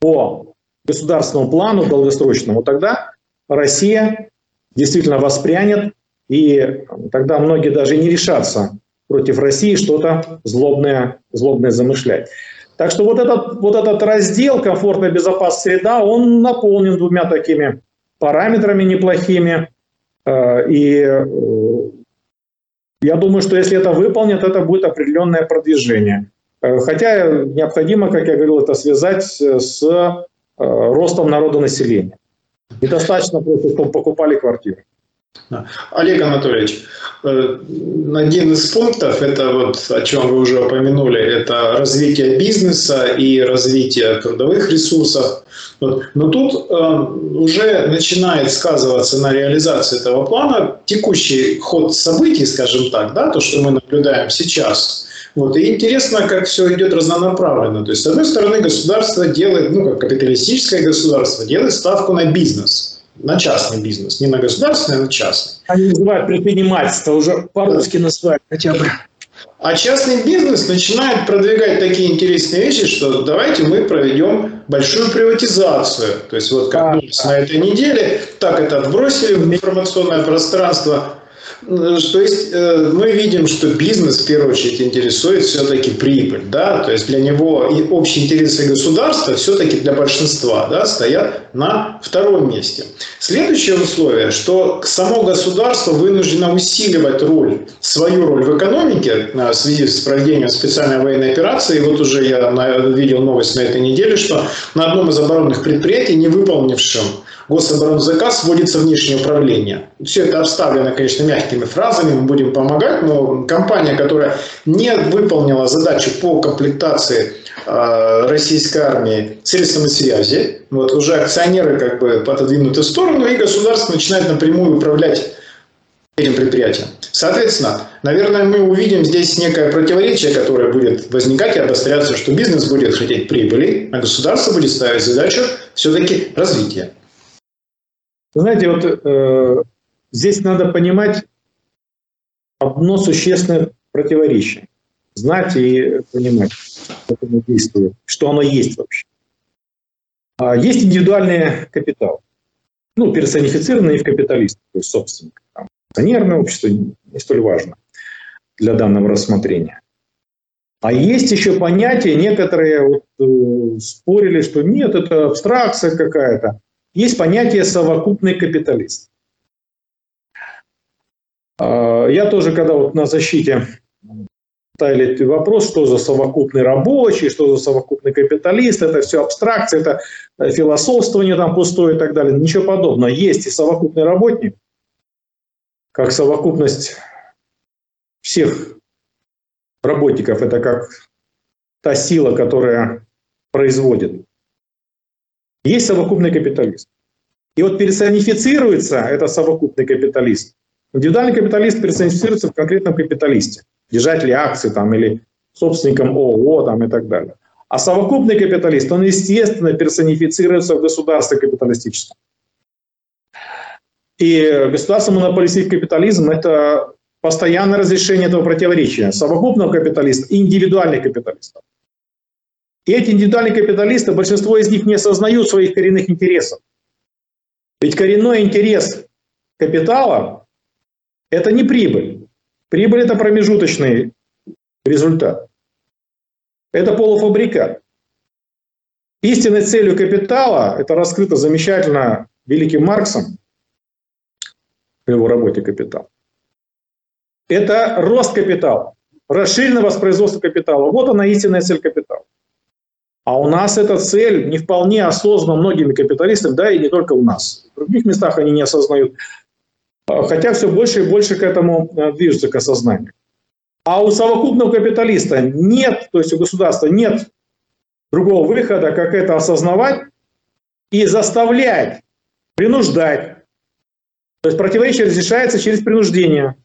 [SPEAKER 2] по государственному плану долгосрочному, тогда Россия действительно воспрянет, и тогда многие даже не решатся против России что-то злобное, злобное замышлять. Так что вот этот, вот этот раздел комфортная безопасная среда, он наполнен двумя такими параметрами неплохими. Э, и э, я думаю, что если это выполнят, это будет определенное продвижение. Э, хотя необходимо, как я говорил, это связать с ростом народонаселения. Недостаточно просто, чтобы покупали квартиры.
[SPEAKER 1] Олег Анатольевич, э, один из пунктов, это вот о чем вы уже упомянули, это развитие бизнеса и развитие трудовых ресурсов. Но тут э, уже начинает сказываться на реализации этого плана текущий ход событий, скажем так, да, то, что мы наблюдаем сейчас. Вот. И интересно, как все идет разнонаправленно. То есть, с одной стороны, государство делает, ну, как капиталистическое государство, делает ставку на бизнес, на частный бизнес. Не на государственный, а на частный.
[SPEAKER 2] Они называют предпринимательство, уже по-русски называют хотя бы.
[SPEAKER 1] А частный бизнес начинает продвигать такие интересные вещи, что давайте мы проведем большую приватизацию. То есть вот как а, на этой неделе, так это отбросили в информационное пространство. То есть э, мы видим, что бизнес в первую очередь интересует все-таки прибыль, да, то есть для него и общие интересы государства все-таки для большинства, да, стоят на втором месте. Следующее условие, что само государство вынуждено усиливать роль, свою роль в экономике в связи с проведением специальной военной операции. И вот уже я видел новость на этой неделе, что на одном из оборонных предприятий, не выполнившем гособоронзаказ вводится внешнее управление. Все это обставлено, конечно, мягкими фразами, мы будем помогать, но компания, которая не выполнила задачу по комплектации э, российской армии средствами связи, вот уже акционеры как бы пододвинуты в сторону, и государство начинает напрямую управлять этим предприятием. Соответственно, наверное, мы увидим здесь некое противоречие, которое будет возникать и обостряться, что бизнес будет хотеть прибыли, а государство будет ставить задачу все-таки развития.
[SPEAKER 2] Знаете, вот э, здесь надо понимать одно существенное противоречие. Знать и понимать, как оно действует, что оно есть вообще. А есть индивидуальный капитал. Ну, персонифицированный в капиталист, то есть собственник. Там, акционерное общество не столь важно для данного рассмотрения. А есть еще понятие, некоторые вот, э, спорили, что нет, это абстракция какая-то. Есть понятие совокупный капиталист. А, я тоже, когда вот на защите ставили вопрос, что за совокупный рабочий, что за совокупный капиталист, это все абстракция, это философствование там пустое и так далее. Ничего подобного. Есть и совокупный работник, как совокупность всех работников, это как та сила, которая производит. Есть совокупный капиталист. И вот персонифицируется это совокупный капиталист. Индивидуальный капиталист персонифицируется в конкретном капиталисте, держателе акций там, или собственником ООО там, и так далее. А совокупный капиталист, он, естественно, персонифицируется в государстве капиталистическом. И государство монополистический капитализм – это постоянное разрешение этого противоречия совокупного капиталиста и индивидуальных капиталистов. И эти индивидуальные капиталисты, большинство из них не осознают своих коренных интересов. Ведь коренной интерес капитала – это не прибыль. Прибыль – это промежуточный результат. Это полуфабрикат. Истинной целью капитала, это раскрыто замечательно великим Марксом в его работе «Капитал», это рост капитала, расширенное воспроизводство капитала. Вот она истинная цель капитала. А у нас эта цель не вполне осознана многими капиталистами, да и не только у нас. В других местах они не осознают. А, хотя все больше и больше к этому э, движется, к осознанию. А у совокупного капиталиста нет, то есть у государства нет другого выхода, как это осознавать и заставлять, принуждать. То есть противоречие разрешается через принуждение.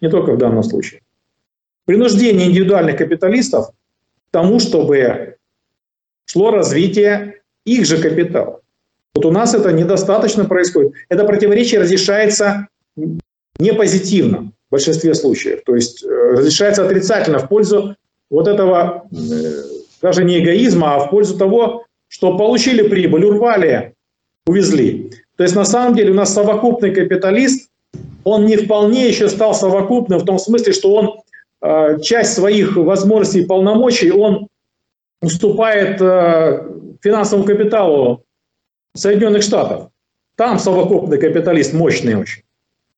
[SPEAKER 2] Не только в данном случае. Принуждение индивидуальных капиталистов к тому, чтобы шло развитие их же капитала. Вот у нас это недостаточно происходит. Это противоречие разрешается не позитивно в большинстве случаев. То есть э, разрешается отрицательно в пользу вот этого э, даже не эгоизма, а в пользу того, что получили прибыль, урвали, увезли. То есть на самом деле у нас совокупный капиталист, он не вполне еще стал совокупным в том смысле, что он э, часть своих возможностей и полномочий он уступает э, финансовому капиталу Соединенных Штатов. Там совокупный капиталист мощный очень.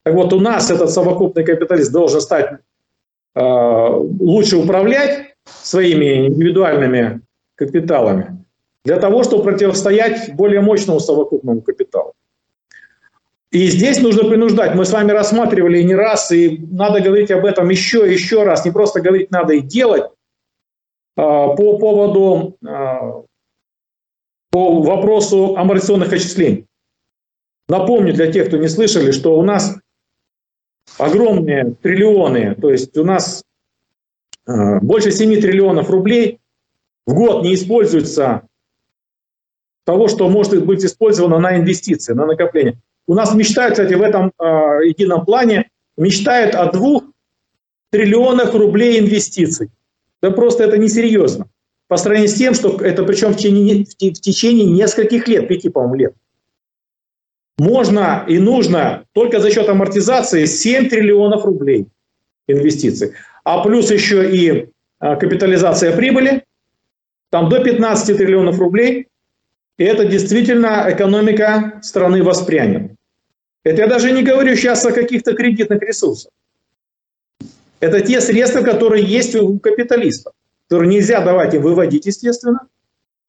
[SPEAKER 2] Так вот, у нас этот совокупный капиталист должен стать э, лучше управлять своими индивидуальными капиталами для того, чтобы противостоять более мощному совокупному капиталу. И здесь нужно принуждать. Мы с вами рассматривали не раз, и надо говорить об этом еще и еще раз. Не просто говорить, надо и делать. А, по поводу, а, по вопросу амортизационных отчислений. Напомню для тех, кто не слышали, что у нас огромные триллионы, то есть у нас а, больше 7 триллионов рублей в год не используется того, что может быть использовано на инвестиции, на накопление. У нас мечтают, кстати, в этом э, едином плане, мечтают о двух триллионах рублей инвестиций. Да просто это несерьезно. По сравнению с тем, что это причем в течение, в течение нескольких лет, пяти, по-моему, лет. можно и нужно только за счет амортизации 7 триллионов рублей инвестиций. А плюс еще и а, капитализация прибыли, там до 15 триллионов рублей. И это действительно экономика страны воспрянет. Это я даже не говорю сейчас о каких-то кредитных ресурсах. Это те средства, которые есть у капиталистов, которые нельзя давать им выводить, естественно.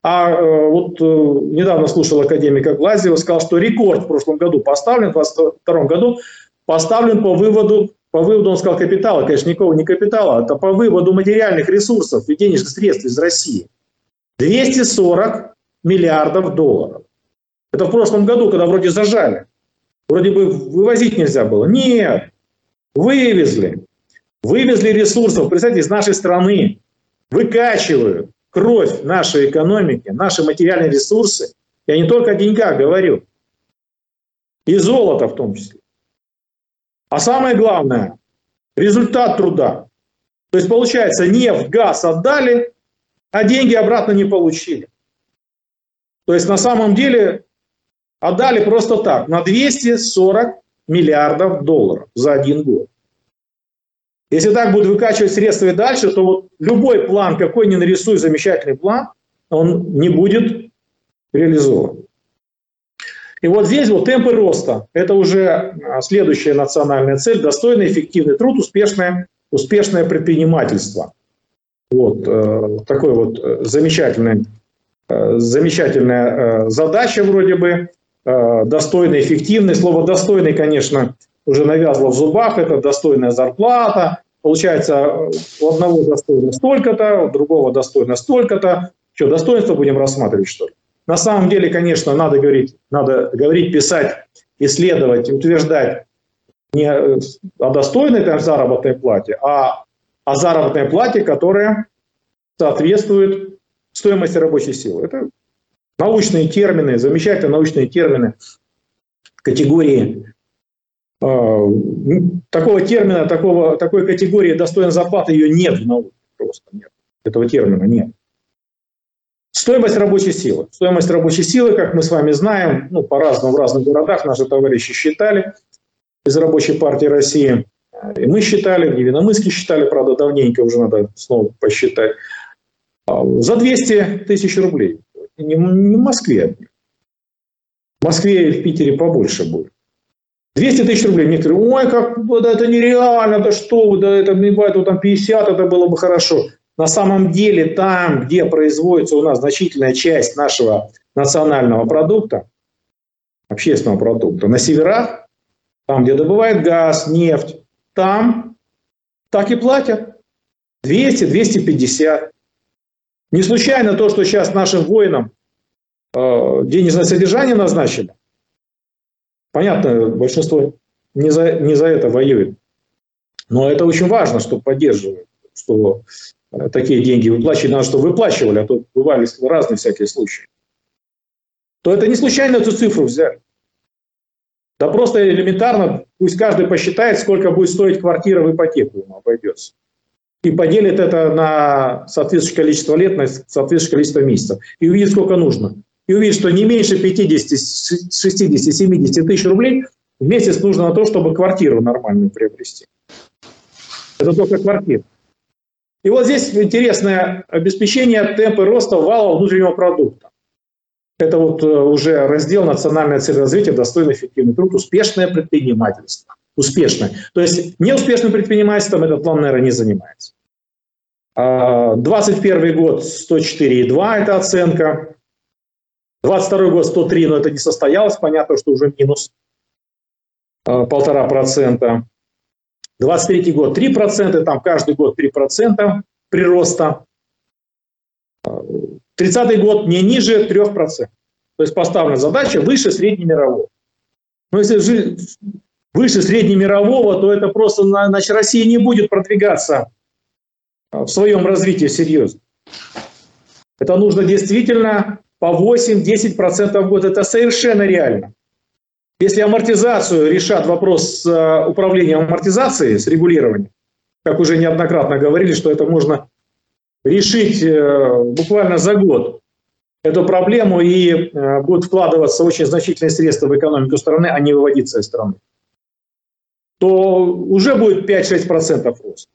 [SPEAKER 2] А э, вот э, недавно слушал академика Глазева, сказал, что рекорд в прошлом году поставлен, в 2022 году поставлен по выводу, по выводу, он сказал, капитала, конечно, никого не капитала, это по выводу материальных ресурсов и денежных средств из России. 240 миллиардов долларов. Это в прошлом году, когда вроде зажали. Вроде бы вывозить нельзя было. Нет, вывезли. Вывезли ресурсов, представьте, из нашей страны. Выкачивают кровь нашей экономики, наши материальные ресурсы. Я не только о деньгах говорю. И золото в том числе. А самое главное, результат труда. То есть получается, нефть, газ отдали, а деньги обратно не получили. То есть на самом деле отдали просто так, на 240 миллиардов долларов за один год. Если так будут выкачивать средства и дальше, то вот любой план, какой ни нарисуй замечательный план, он не будет реализован. И вот здесь вот темпы роста. Это уже а, следующая национальная цель. Достойный, эффективный труд, успешное, успешное предпринимательство. Вот э, такой вот э, замечательный, э, замечательная задача вроде бы. Достойный, эффективный. Слово достойный, конечно, уже навязло в зубах. Это достойная зарплата, Получается, у одного достойно столько-то, у другого достойно столько-то. Что, достоинство будем рассматривать, что ли? На самом деле, конечно, надо говорить, надо говорить, писать, исследовать, утверждать не о достойной там, заработной плате, а о заработной плате, которая соответствует стоимости рабочей силы. Это научные термины, замечательные научные термины категории такого термина, такого, такой категории достойной зарплаты ее нет в науке. Просто нет. Этого термина нет. Стоимость рабочей силы. Стоимость рабочей силы, как мы с вами знаем, ну, по-разному в разных городах наши товарищи считали из рабочей партии России. И мы считали, в Невиномыске считали, правда, давненько уже надо снова посчитать. А, за 200 тысяч рублей. Не в Москве. В Москве и в Питере побольше будет. 200 тысяч рублей. Некоторые, ой, как, да это нереально, да что да это, бывает, вот там 50, это было бы хорошо. На самом деле там, где производится у нас значительная часть нашего национального продукта, общественного продукта, на северах, там, где добывают газ, нефть, там так и платят. 200, 250. Не случайно то, что сейчас нашим воинам э, денежное содержание назначили, Понятно, большинство не за, не за это воюет. Но это очень важно, что поддерживают, что э, такие деньги выплачивали, надо, чтобы выплачивали, а то бывали разные всякие случаи. То это не случайно эту цифру взяли. Да просто элементарно, пусть каждый посчитает, сколько будет стоить квартира в ипотеку ему обойдется. И поделит это на соответствующее количество лет, на соответствующее количество месяцев. И увидит, сколько нужно и увидит, что не меньше 50, 60, 70 тысяч рублей в месяц нужно на то, чтобы квартиру нормальную приобрести. Это только квартира. И вот здесь интересное обеспечение темпа роста вала внутреннего продукта. Это вот э, уже раздел «Национальная цель развития, достойный эффективный труд, успешное предпринимательство». Успешное. То есть неуспешным предпринимательством этот план, наверное, не занимается. 21 а, год 104,2 это оценка. 22 год 103, но это не состоялось, понятно, что уже минус э, полтора процента. 23 год 3 процента, там каждый год 3 процента прироста. 30 год не ниже 3 процентов. То есть поставлена задача выше среднемирового. Но если же выше среднемирового, то это просто, значит, Россия не будет продвигаться в своем развитии серьезно. Это нужно действительно по 8-10% в год. Это совершенно реально. Если амортизацию решат вопрос с э, управлением амортизацией, с регулированием, как уже неоднократно говорили, что это можно решить э, буквально за год. эту проблему и э, будут вкладываться очень значительные средства в экономику страны, а не выводиться из страны, то уже будет 5-6% рост.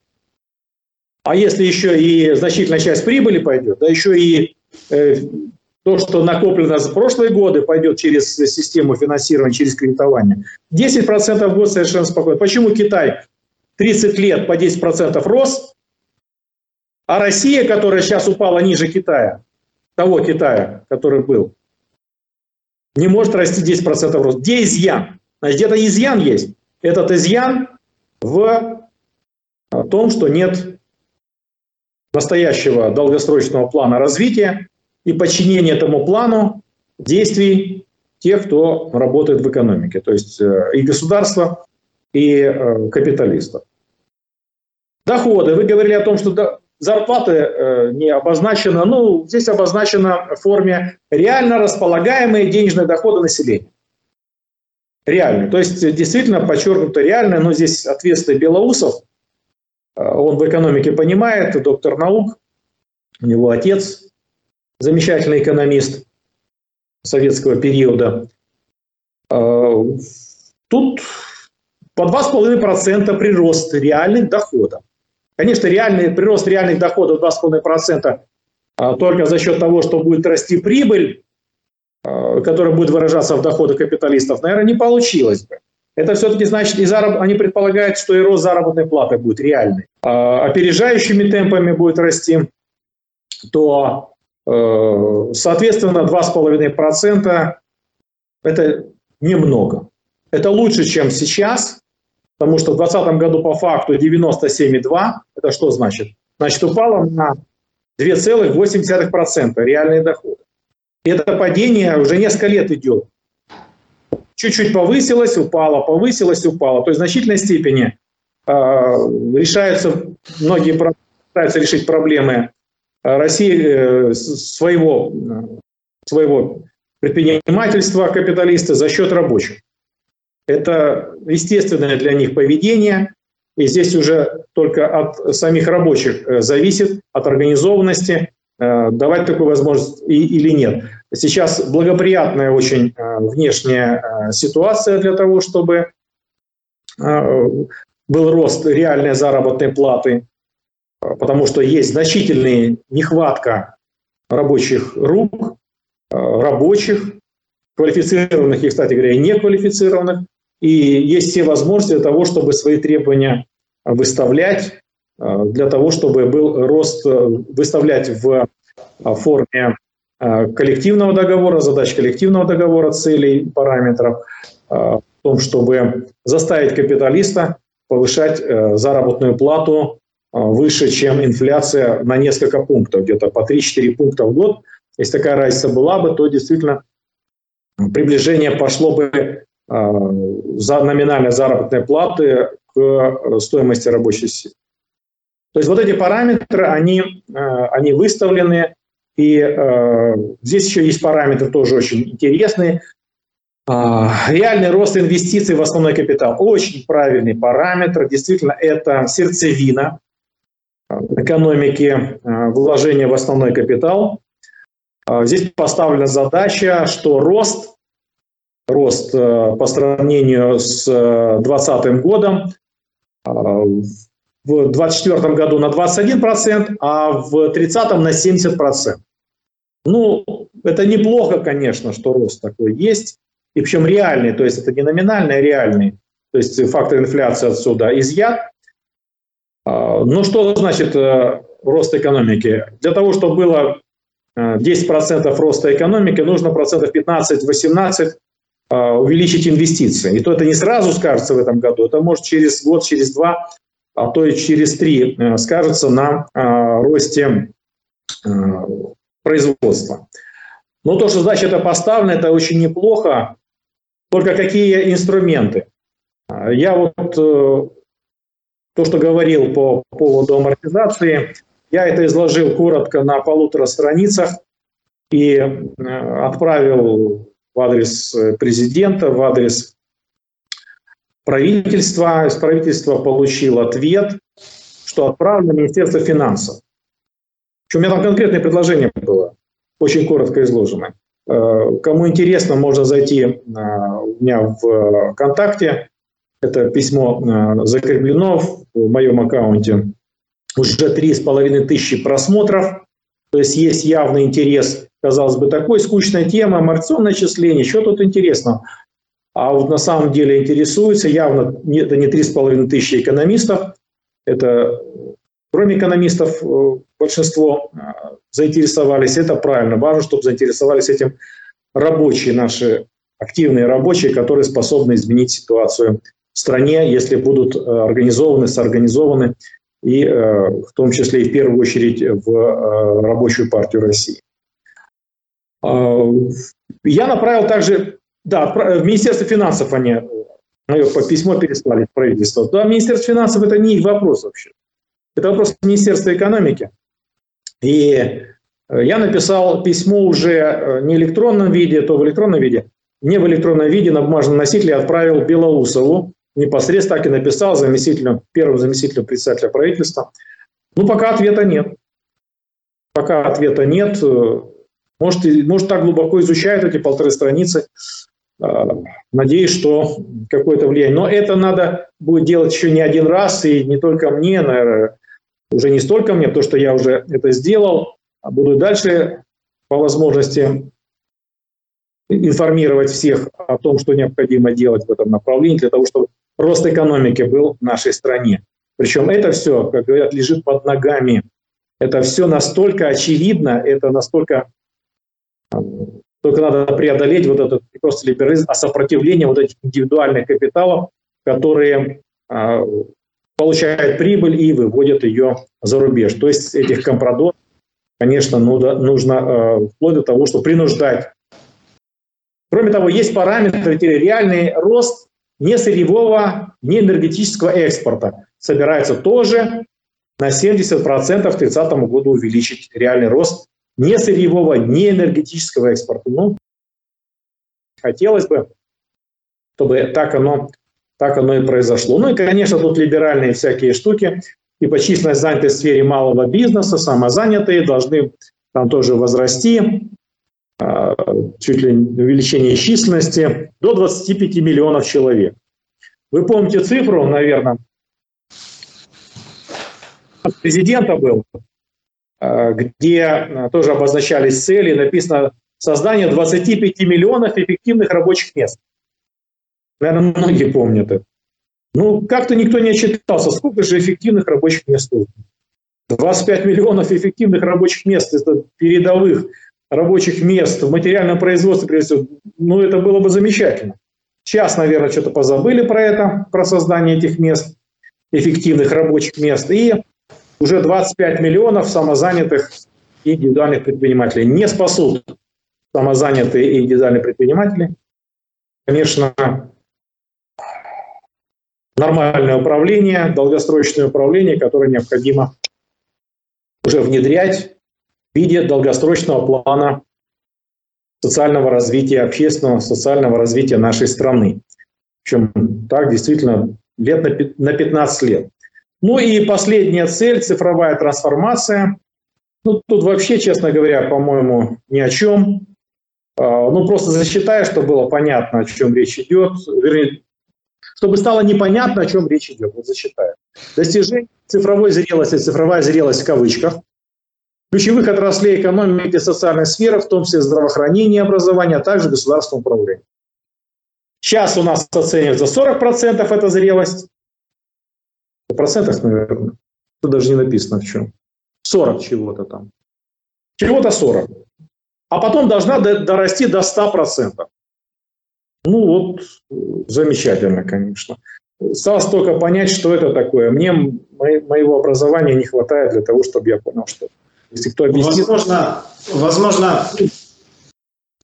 [SPEAKER 2] А если еще и значительная часть прибыли пойдет, да еще и то, что накоплено за прошлые годы, пойдет через систему финансирования, через кредитование, 10% в год совершенно спокойно. Почему Китай 30 лет по 10% рос, а Россия, которая сейчас упала ниже Китая, того Китая, который был, не может расти 10% рост. Где изъян? Значит, где-то изъян есть. Этот изъян в том, что нет настоящего долгосрочного плана развития и подчинения этому плану действий тех, кто работает в экономике, то есть э, и государства, и э, капиталистов. Доходы. Вы говорили о том, что зарплаты э, не обозначены. Ну, здесь обозначено в форме реально располагаемые денежные доходы населения. Реальные. То есть действительно подчеркнуто реально, но здесь ответственный Белоусов, он в экономике понимает, доктор наук, у него отец, замечательный экономист советского периода. Э, тут по 2,5% прирост реальных доходов. Конечно, реальный, прирост реальных доходов 2,5% а, только за счет того, что будет расти прибыль, а, которая будет выражаться в доходах капиталистов, наверное, не получилось бы. Это все-таки значит, и зараб... они предполагают, что и рост заработной платы будет реальный. А опережающими темпами будет расти, то, соответственно, 2,5% это немного. Это лучше, чем сейчас, Потому что в 2020 году по факту 97,2. Это что значит? Значит, упало на 2,8% реальные доходы. И это падение уже несколько лет идет. Чуть-чуть повысилось, упало, повысилось, упало. То есть в значительной степени э, решаются, многие пытаются решить проблемы России э, своего, своего предпринимательства капиталиста за счет рабочих. Это естественное для них поведение, и здесь уже только от самих рабочих э, зависит, от организованности, э, давать такую возможность или нет. Сейчас благоприятная очень внешняя ситуация для того, чтобы был рост реальной заработной платы, потому что есть значительная нехватка рабочих рук, рабочих, квалифицированных и, кстати говоря, неквалифицированных. И есть все возможности для того, чтобы свои требования выставлять, э, для того, чтобы был рост, э, выставлять в э, форме коллективного договора, задач коллективного договора, целей, параметров, в том, чтобы заставить капиталиста повышать заработную плату выше, чем инфляция на несколько пунктов, где-то по 3-4 пункта в год. Если такая разница была бы, то действительно приближение пошло бы Э, за номинальной заработной платы к э, стоимости рабочей силы. То есть вот эти параметры, они, э, они выставлены, и здесь еще есть параметры тоже очень интересные. Реальный рост инвестиций в основной капитал. Очень правильный параметр. Действительно, это сердцевина экономики вложения в основной капитал. Здесь поставлена задача, что рост рост э, по сравнению с 2020 э, годом. Э, в 2024 году на 21%, а в 2030 на 70%. Ну, это неплохо, конечно, что рост такой есть. И причем реальный, то есть это не номинальный, а реальный. То есть фактор инфляции отсюда изъят. Но что значит рост экономики? Для того, чтобы было 10% роста экономики, нужно процентов 15-18 а, увеличить инвестиции. И то это не сразу скажется в этом году, это может через год, через два, а то и через три э, скажется на а, росте э, производства. Но то, что значит это поставлено, это очень неплохо. Только какие инструменты? А, я вот э, то, что говорил по поводу амортизации, я это изложил коротко на полутора страницах и отправил в адрес э, президента, в адрес правительства. Из правительства получил ответ, что отправлено Министерство финансов. У меня там конкретное предложение было. очень коротко изложены. Кому интересно, можно зайти у меня в ВКонтакте. Это письмо закреплено в моем аккаунте. Уже три с половиной тысячи просмотров. То есть есть явный интерес, казалось бы, такой скучная тема, амортизационное отчисление, что тут интересного? А вот на самом деле интересуется явно, это не три с половиной тысячи экономистов, это кроме экономистов э, большинство э, заинтересовались, это правильно, важно, чтобы заинтересовались этим рабочие наши, активные рабочие, которые способны изменить ситуацию стране, если будут э, организованы, соорганизованы и э, в том числе и в первую очередь в э, рабочую партию России. А, я направил также, да, в Министерство финансов они мое письмо переслали в правительство. Да, Министерство финансов это не их вопрос вообще. Это вопрос Министерства экономики. И я написал письмо уже не в электронном виде, то в электронном виде, не в электронном виде, на бумажном носителе отправил Белоусову, непосредственно так и написал заместителем, первым заместителем председателя правительства. Ну, пока ответа нет. Пока ответа нет. Может, может так глубоко изучают эти полторы страницы. А, надеюсь, что какое-то влияние. Но это надо будет делать еще не один раз, и не только мне, наверное, уже не столько мне, то, что я уже это сделал, а буду дальше по возможности информировать всех о том, что необходимо делать в этом направлении, для того, чтобы рост экономики был в нашей стране. Причем это все, как говорят, лежит под ногами. Это все настолько очевидно, это настолько... Только надо преодолеть вот этот не просто либерализм, а сопротивление вот этих индивидуальных капиталов, которые а, получают прибыль и выводят ее за рубеж. То есть этих компрадоров, конечно, ну нужно а, вплоть до того, что принуждать. Кроме того, есть параметры, реальный рост не сырьевого, не энергетического экспорта. Собирается тоже на 70% к 30 году увеличить реальный рост не сырьевого, не энергетического экспорта. Ну, хотелось бы, чтобы так оно, так оно и произошло. Ну и, конечно, тут либеральные всякие штуки, типа численность занятой в сфере малого бизнеса, самозанятые должны там тоже возрасти, а, чуть ли увеличение численности до 25 миллионов человек. Вы помните цифру, наверное, президента был, а, где а, тоже обозначались цели, написано создание 25 миллионов эффективных рабочих мест. Наверное, многие помнят это. Ну, как-то никто не отчитался, сколько же эффективных рабочих мест нужно. 25 миллионов эффективных рабочих мест, это передовых рабочих мест в материальном производстве привнесет, ну, это было бы замечательно. Сейчас, наверное, что-то позабыли про это, про создание этих мест, эффективных рабочих мест. И уже 25 миллионов самозанятых и индивидуальных предпринимателей не спасут самозанятые и индивидуальные предприниматели. Конечно, нормальное управление, долгосрочное управление, которое необходимо уже внедрять в виде долгосрочного плана социального развития, общественного социального развития нашей страны. Причем так действительно лет на 15 лет. Ну и последняя цель – цифровая трансформация. Ну, тут вообще, честно говоря, по-моему, ни о чем. А, ну, просто засчитаю, чтобы было понятно, о чем речь идет. Вернее, чтобы стало непонятно, о чем речь идет. Вот засчитаю. Достижение цифровой зрелости, цифровая зрелость в кавычках, ключевых отраслей экономики и социальной сферы, в том числе здравоохранение, образование, а также государственное управление. Сейчас у нас оценивается 40% это зрелость. В процентах, наверное. Тут даже не написано в чем. 40 чего-то там. Чего-то 40. А потом должна дорасти до 100%. Ну вот, замечательно, конечно. Осталось только понять, что это такое. Мне моего образования не хватает для того, чтобы я понял, что
[SPEAKER 1] если кто объяснит... Возможно, возможно,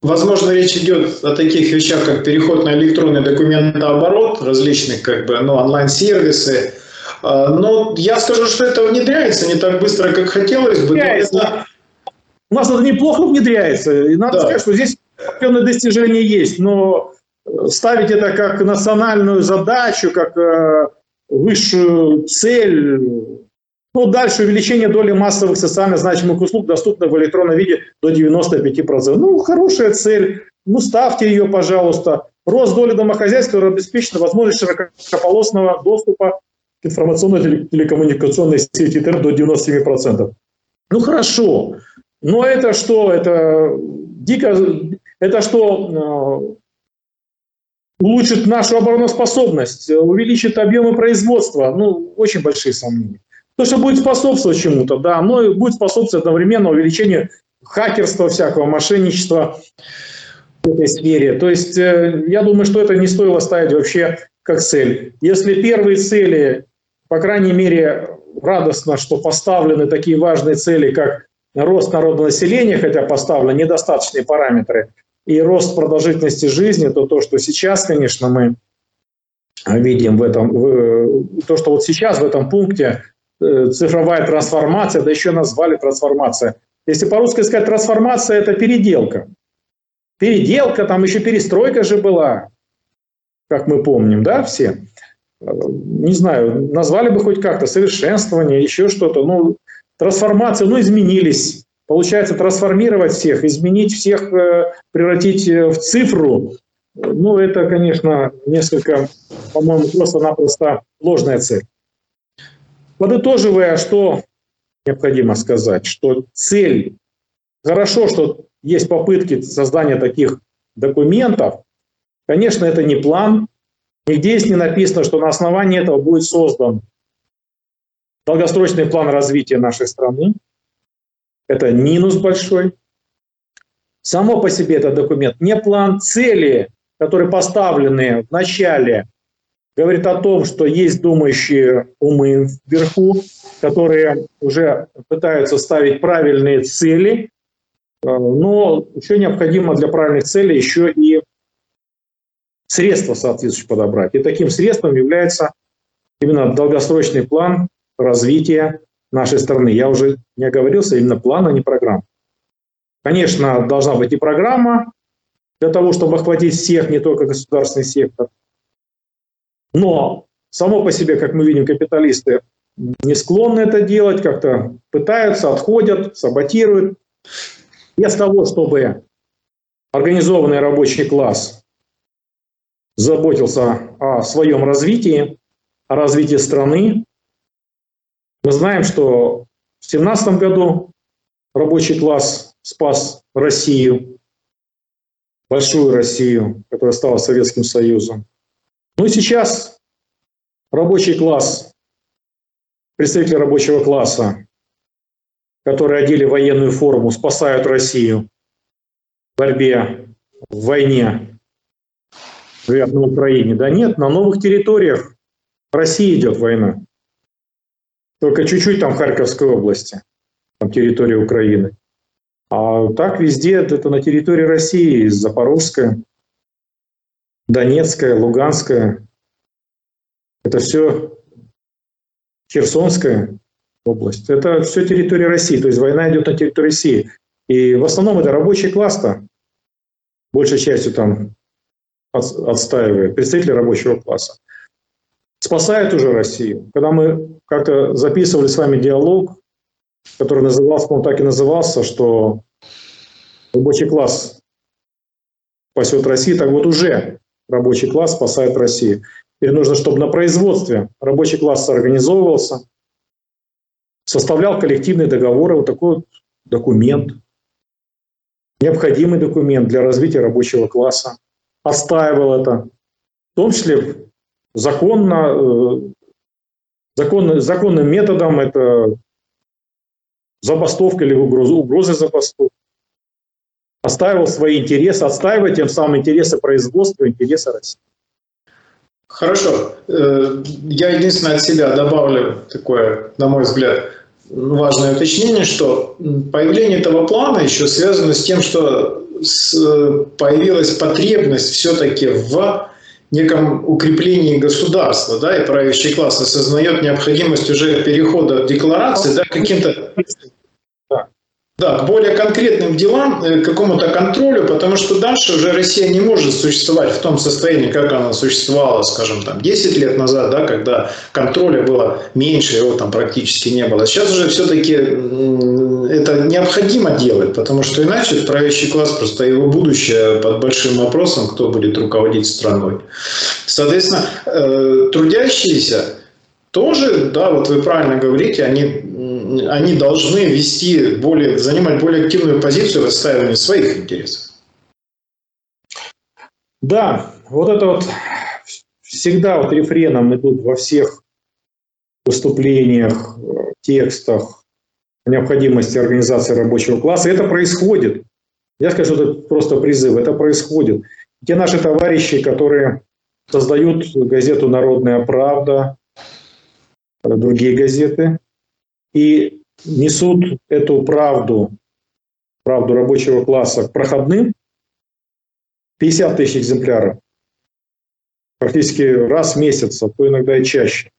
[SPEAKER 1] возможно, речь идет о таких вещах, как переход на электронный документооборот, различных как бы, ну, онлайн-сервисы. А, но я скажу, что это внедряется не так быстро, как хотелось бы.
[SPEAKER 2] Это... У нас это неплохо внедряется. И надо да. сказать, что здесь определенные достижения есть, но ставить это как национальную задачу, как э, высшую цель, Ну, дальше увеличение доли массовых социально значимых услуг, доступных в электронном виде до 95%. Ну, хорошая цель. Ну, ставьте ее, пожалуйста. Рост доли домохозяйств, который обеспечена возможность широкополосного доступа к информационно-телекоммуникационной сети ТР до 97%. Ну, хорошо. Но это что? Это дико... Это что? Э, улучшит нашу обороноспособность, увеличит объемы производства. Ну, очень большие сомнения. То, что будет способствовать чему-то, да, но и будет способствовать одновременно увеличению хакерства всякого, мошенничества в этой сфере. То есть э, я думаю, что это не стоило ставить вообще как цель. Если первые цели, по крайней мере, радостно, что поставлены такие важные цели, как рост народного населения, хотя поставлены недостаточные параметры, и рост продолжительности жизни, то то, что сейчас, конечно, мы видим в этом, то, что вот сейчас в этом пункте цифровая трансформация, да еще назвали трансформация. Если по-русски сказать трансформация, это переделка. Переделка, там еще перестройка же была, как мы помним, да, все. Э, не знаю, назвали бы хоть как-то совершенствование, еще что-то. Ну, трансформация, ну, изменились. Получается, трансформировать всех, изменить всех, э, превратить в цифру, ну, это, конечно, несколько, по-моему, просто-напросто ложная цель. Подытоживая, что необходимо сказать, что цель, хорошо, что есть попытки создания таких документов, конечно, это не план, нигде здесь не написано, что на основании этого будет создан долгосрочный план развития нашей страны. Это минус большой. Само по себе этот документ не план цели, которые поставлены в начале говорит о том, что есть думающие умы вверху, которые уже пытаются ставить правильные цели, э, но еще необходимо для правильных целей еще и средства соответствующие подобрать. И таким средством является именно долгосрочный план развития нашей страны. Я уже не оговорился, именно план, а не программа. Конечно, должна быть и программа для того, чтобы охватить всех, не только государственный сектор – но само по себе, как мы видим, капиталисты не склонны это делать, как-то пытаются, отходят, саботируют. Без того, чтобы организованный рабочий класс заботился о своем развитии, о развитии страны. Мы знаем, что в 17 году рабочий класс спас Россию, большую Россию, которая стала Советским Союзом. Ну и сейчас рабочий класс, представители рабочего класса, которые одели военную форму, спасают Россию в борьбе, в войне, говорят, на Украине. Да нет, на новых территориях России идет война. Только чуть-чуть там в Харьковской области, там территория Украины. А так везде это на территории России, Запорожская, Донецкая, Луганская. Это все Херсонская область. Это все территория России. То есть война идет на территории России. И в основном это рабочий класс-то большей частью там отстаивает, представители рабочего класса. Спасает уже Россию. Когда мы как-то записывали с вами диалог, который назывался, он так и назывался, что рабочий класс спасет Россию, так вот уже рабочий класс спасает Россию. Теперь нужно, чтобы на производстве рабочий класс организовывался, составлял коллективные договоры, вот такой вот документ, необходимый документ для развития рабочего класса, отстаивал это, в том числе законно, э, законно, законным методом, это забастовка или угроза, угрозы забастовки отстаивал свои интересы, отстаивая тем самым интересы производства, интересы России.
[SPEAKER 1] Хорошо. Э, я единственное от себя добавлю такое, на мой взгляд, важное уточнение, что появление этого плана еще связано с тем, что появилась потребность все-таки в неком укреплении государства, да, и правящий класс осознает необходимость уже перехода от декларации да, каким-то Да, к более конкретным делам, э, к какому-то контролю, потому что дальше уже Россия не может существовать в том состоянии, как она существовала, скажем, там 10 лет назад, да, когда контроля было меньше, его там практически не было. Сейчас уже все-таки это необходимо делать, потому что иначе правящий класс, просто его будущее под большим вопросом, кто будет руководить страной. Соответственно, э, трудящиеся тоже, да, вот вы правильно говорите, они они должны вести более, занимать более активную позицию в отстаивании своих интересов.
[SPEAKER 2] Да, вот это вот всегда вот рефреном идут во всех выступлениях, текстах необходимости организации рабочего класса. Это происходит. Я скажу, это просто призыв. Это происходит. Те наши товарищи, которые создают газету «Народная правда», другие газеты, и несут эту правду, правду рабочего класса к проходным, 50 тысяч экземпляров, практически раз в месяц, а то иногда и чаще.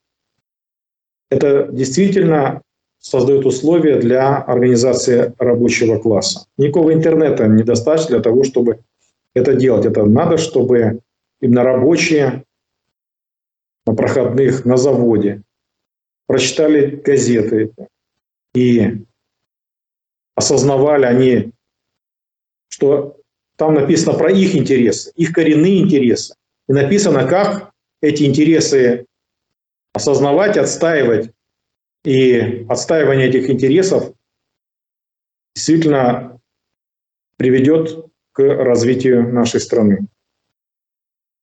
[SPEAKER 2] Это действительно создает условия для организации рабочего класса. Никакого интернета недостаточно для того, чтобы это делать. Это надо, чтобы именно рабочие на проходных, на заводе, прочитали газеты и осознавали они, что там написано про их интересы, их коренные интересы. И написано, как эти интересы осознавать, отстаивать. И отстаивание этих интересов действительно приведет к развитию нашей страны.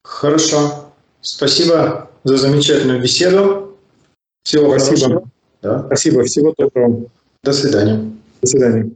[SPEAKER 1] Хорошо. Спасибо за замечательную беседу.
[SPEAKER 2] Всего Спасибо. Да. Спасибо. Всего доброго.
[SPEAKER 1] До свидания.
[SPEAKER 2] До свидания.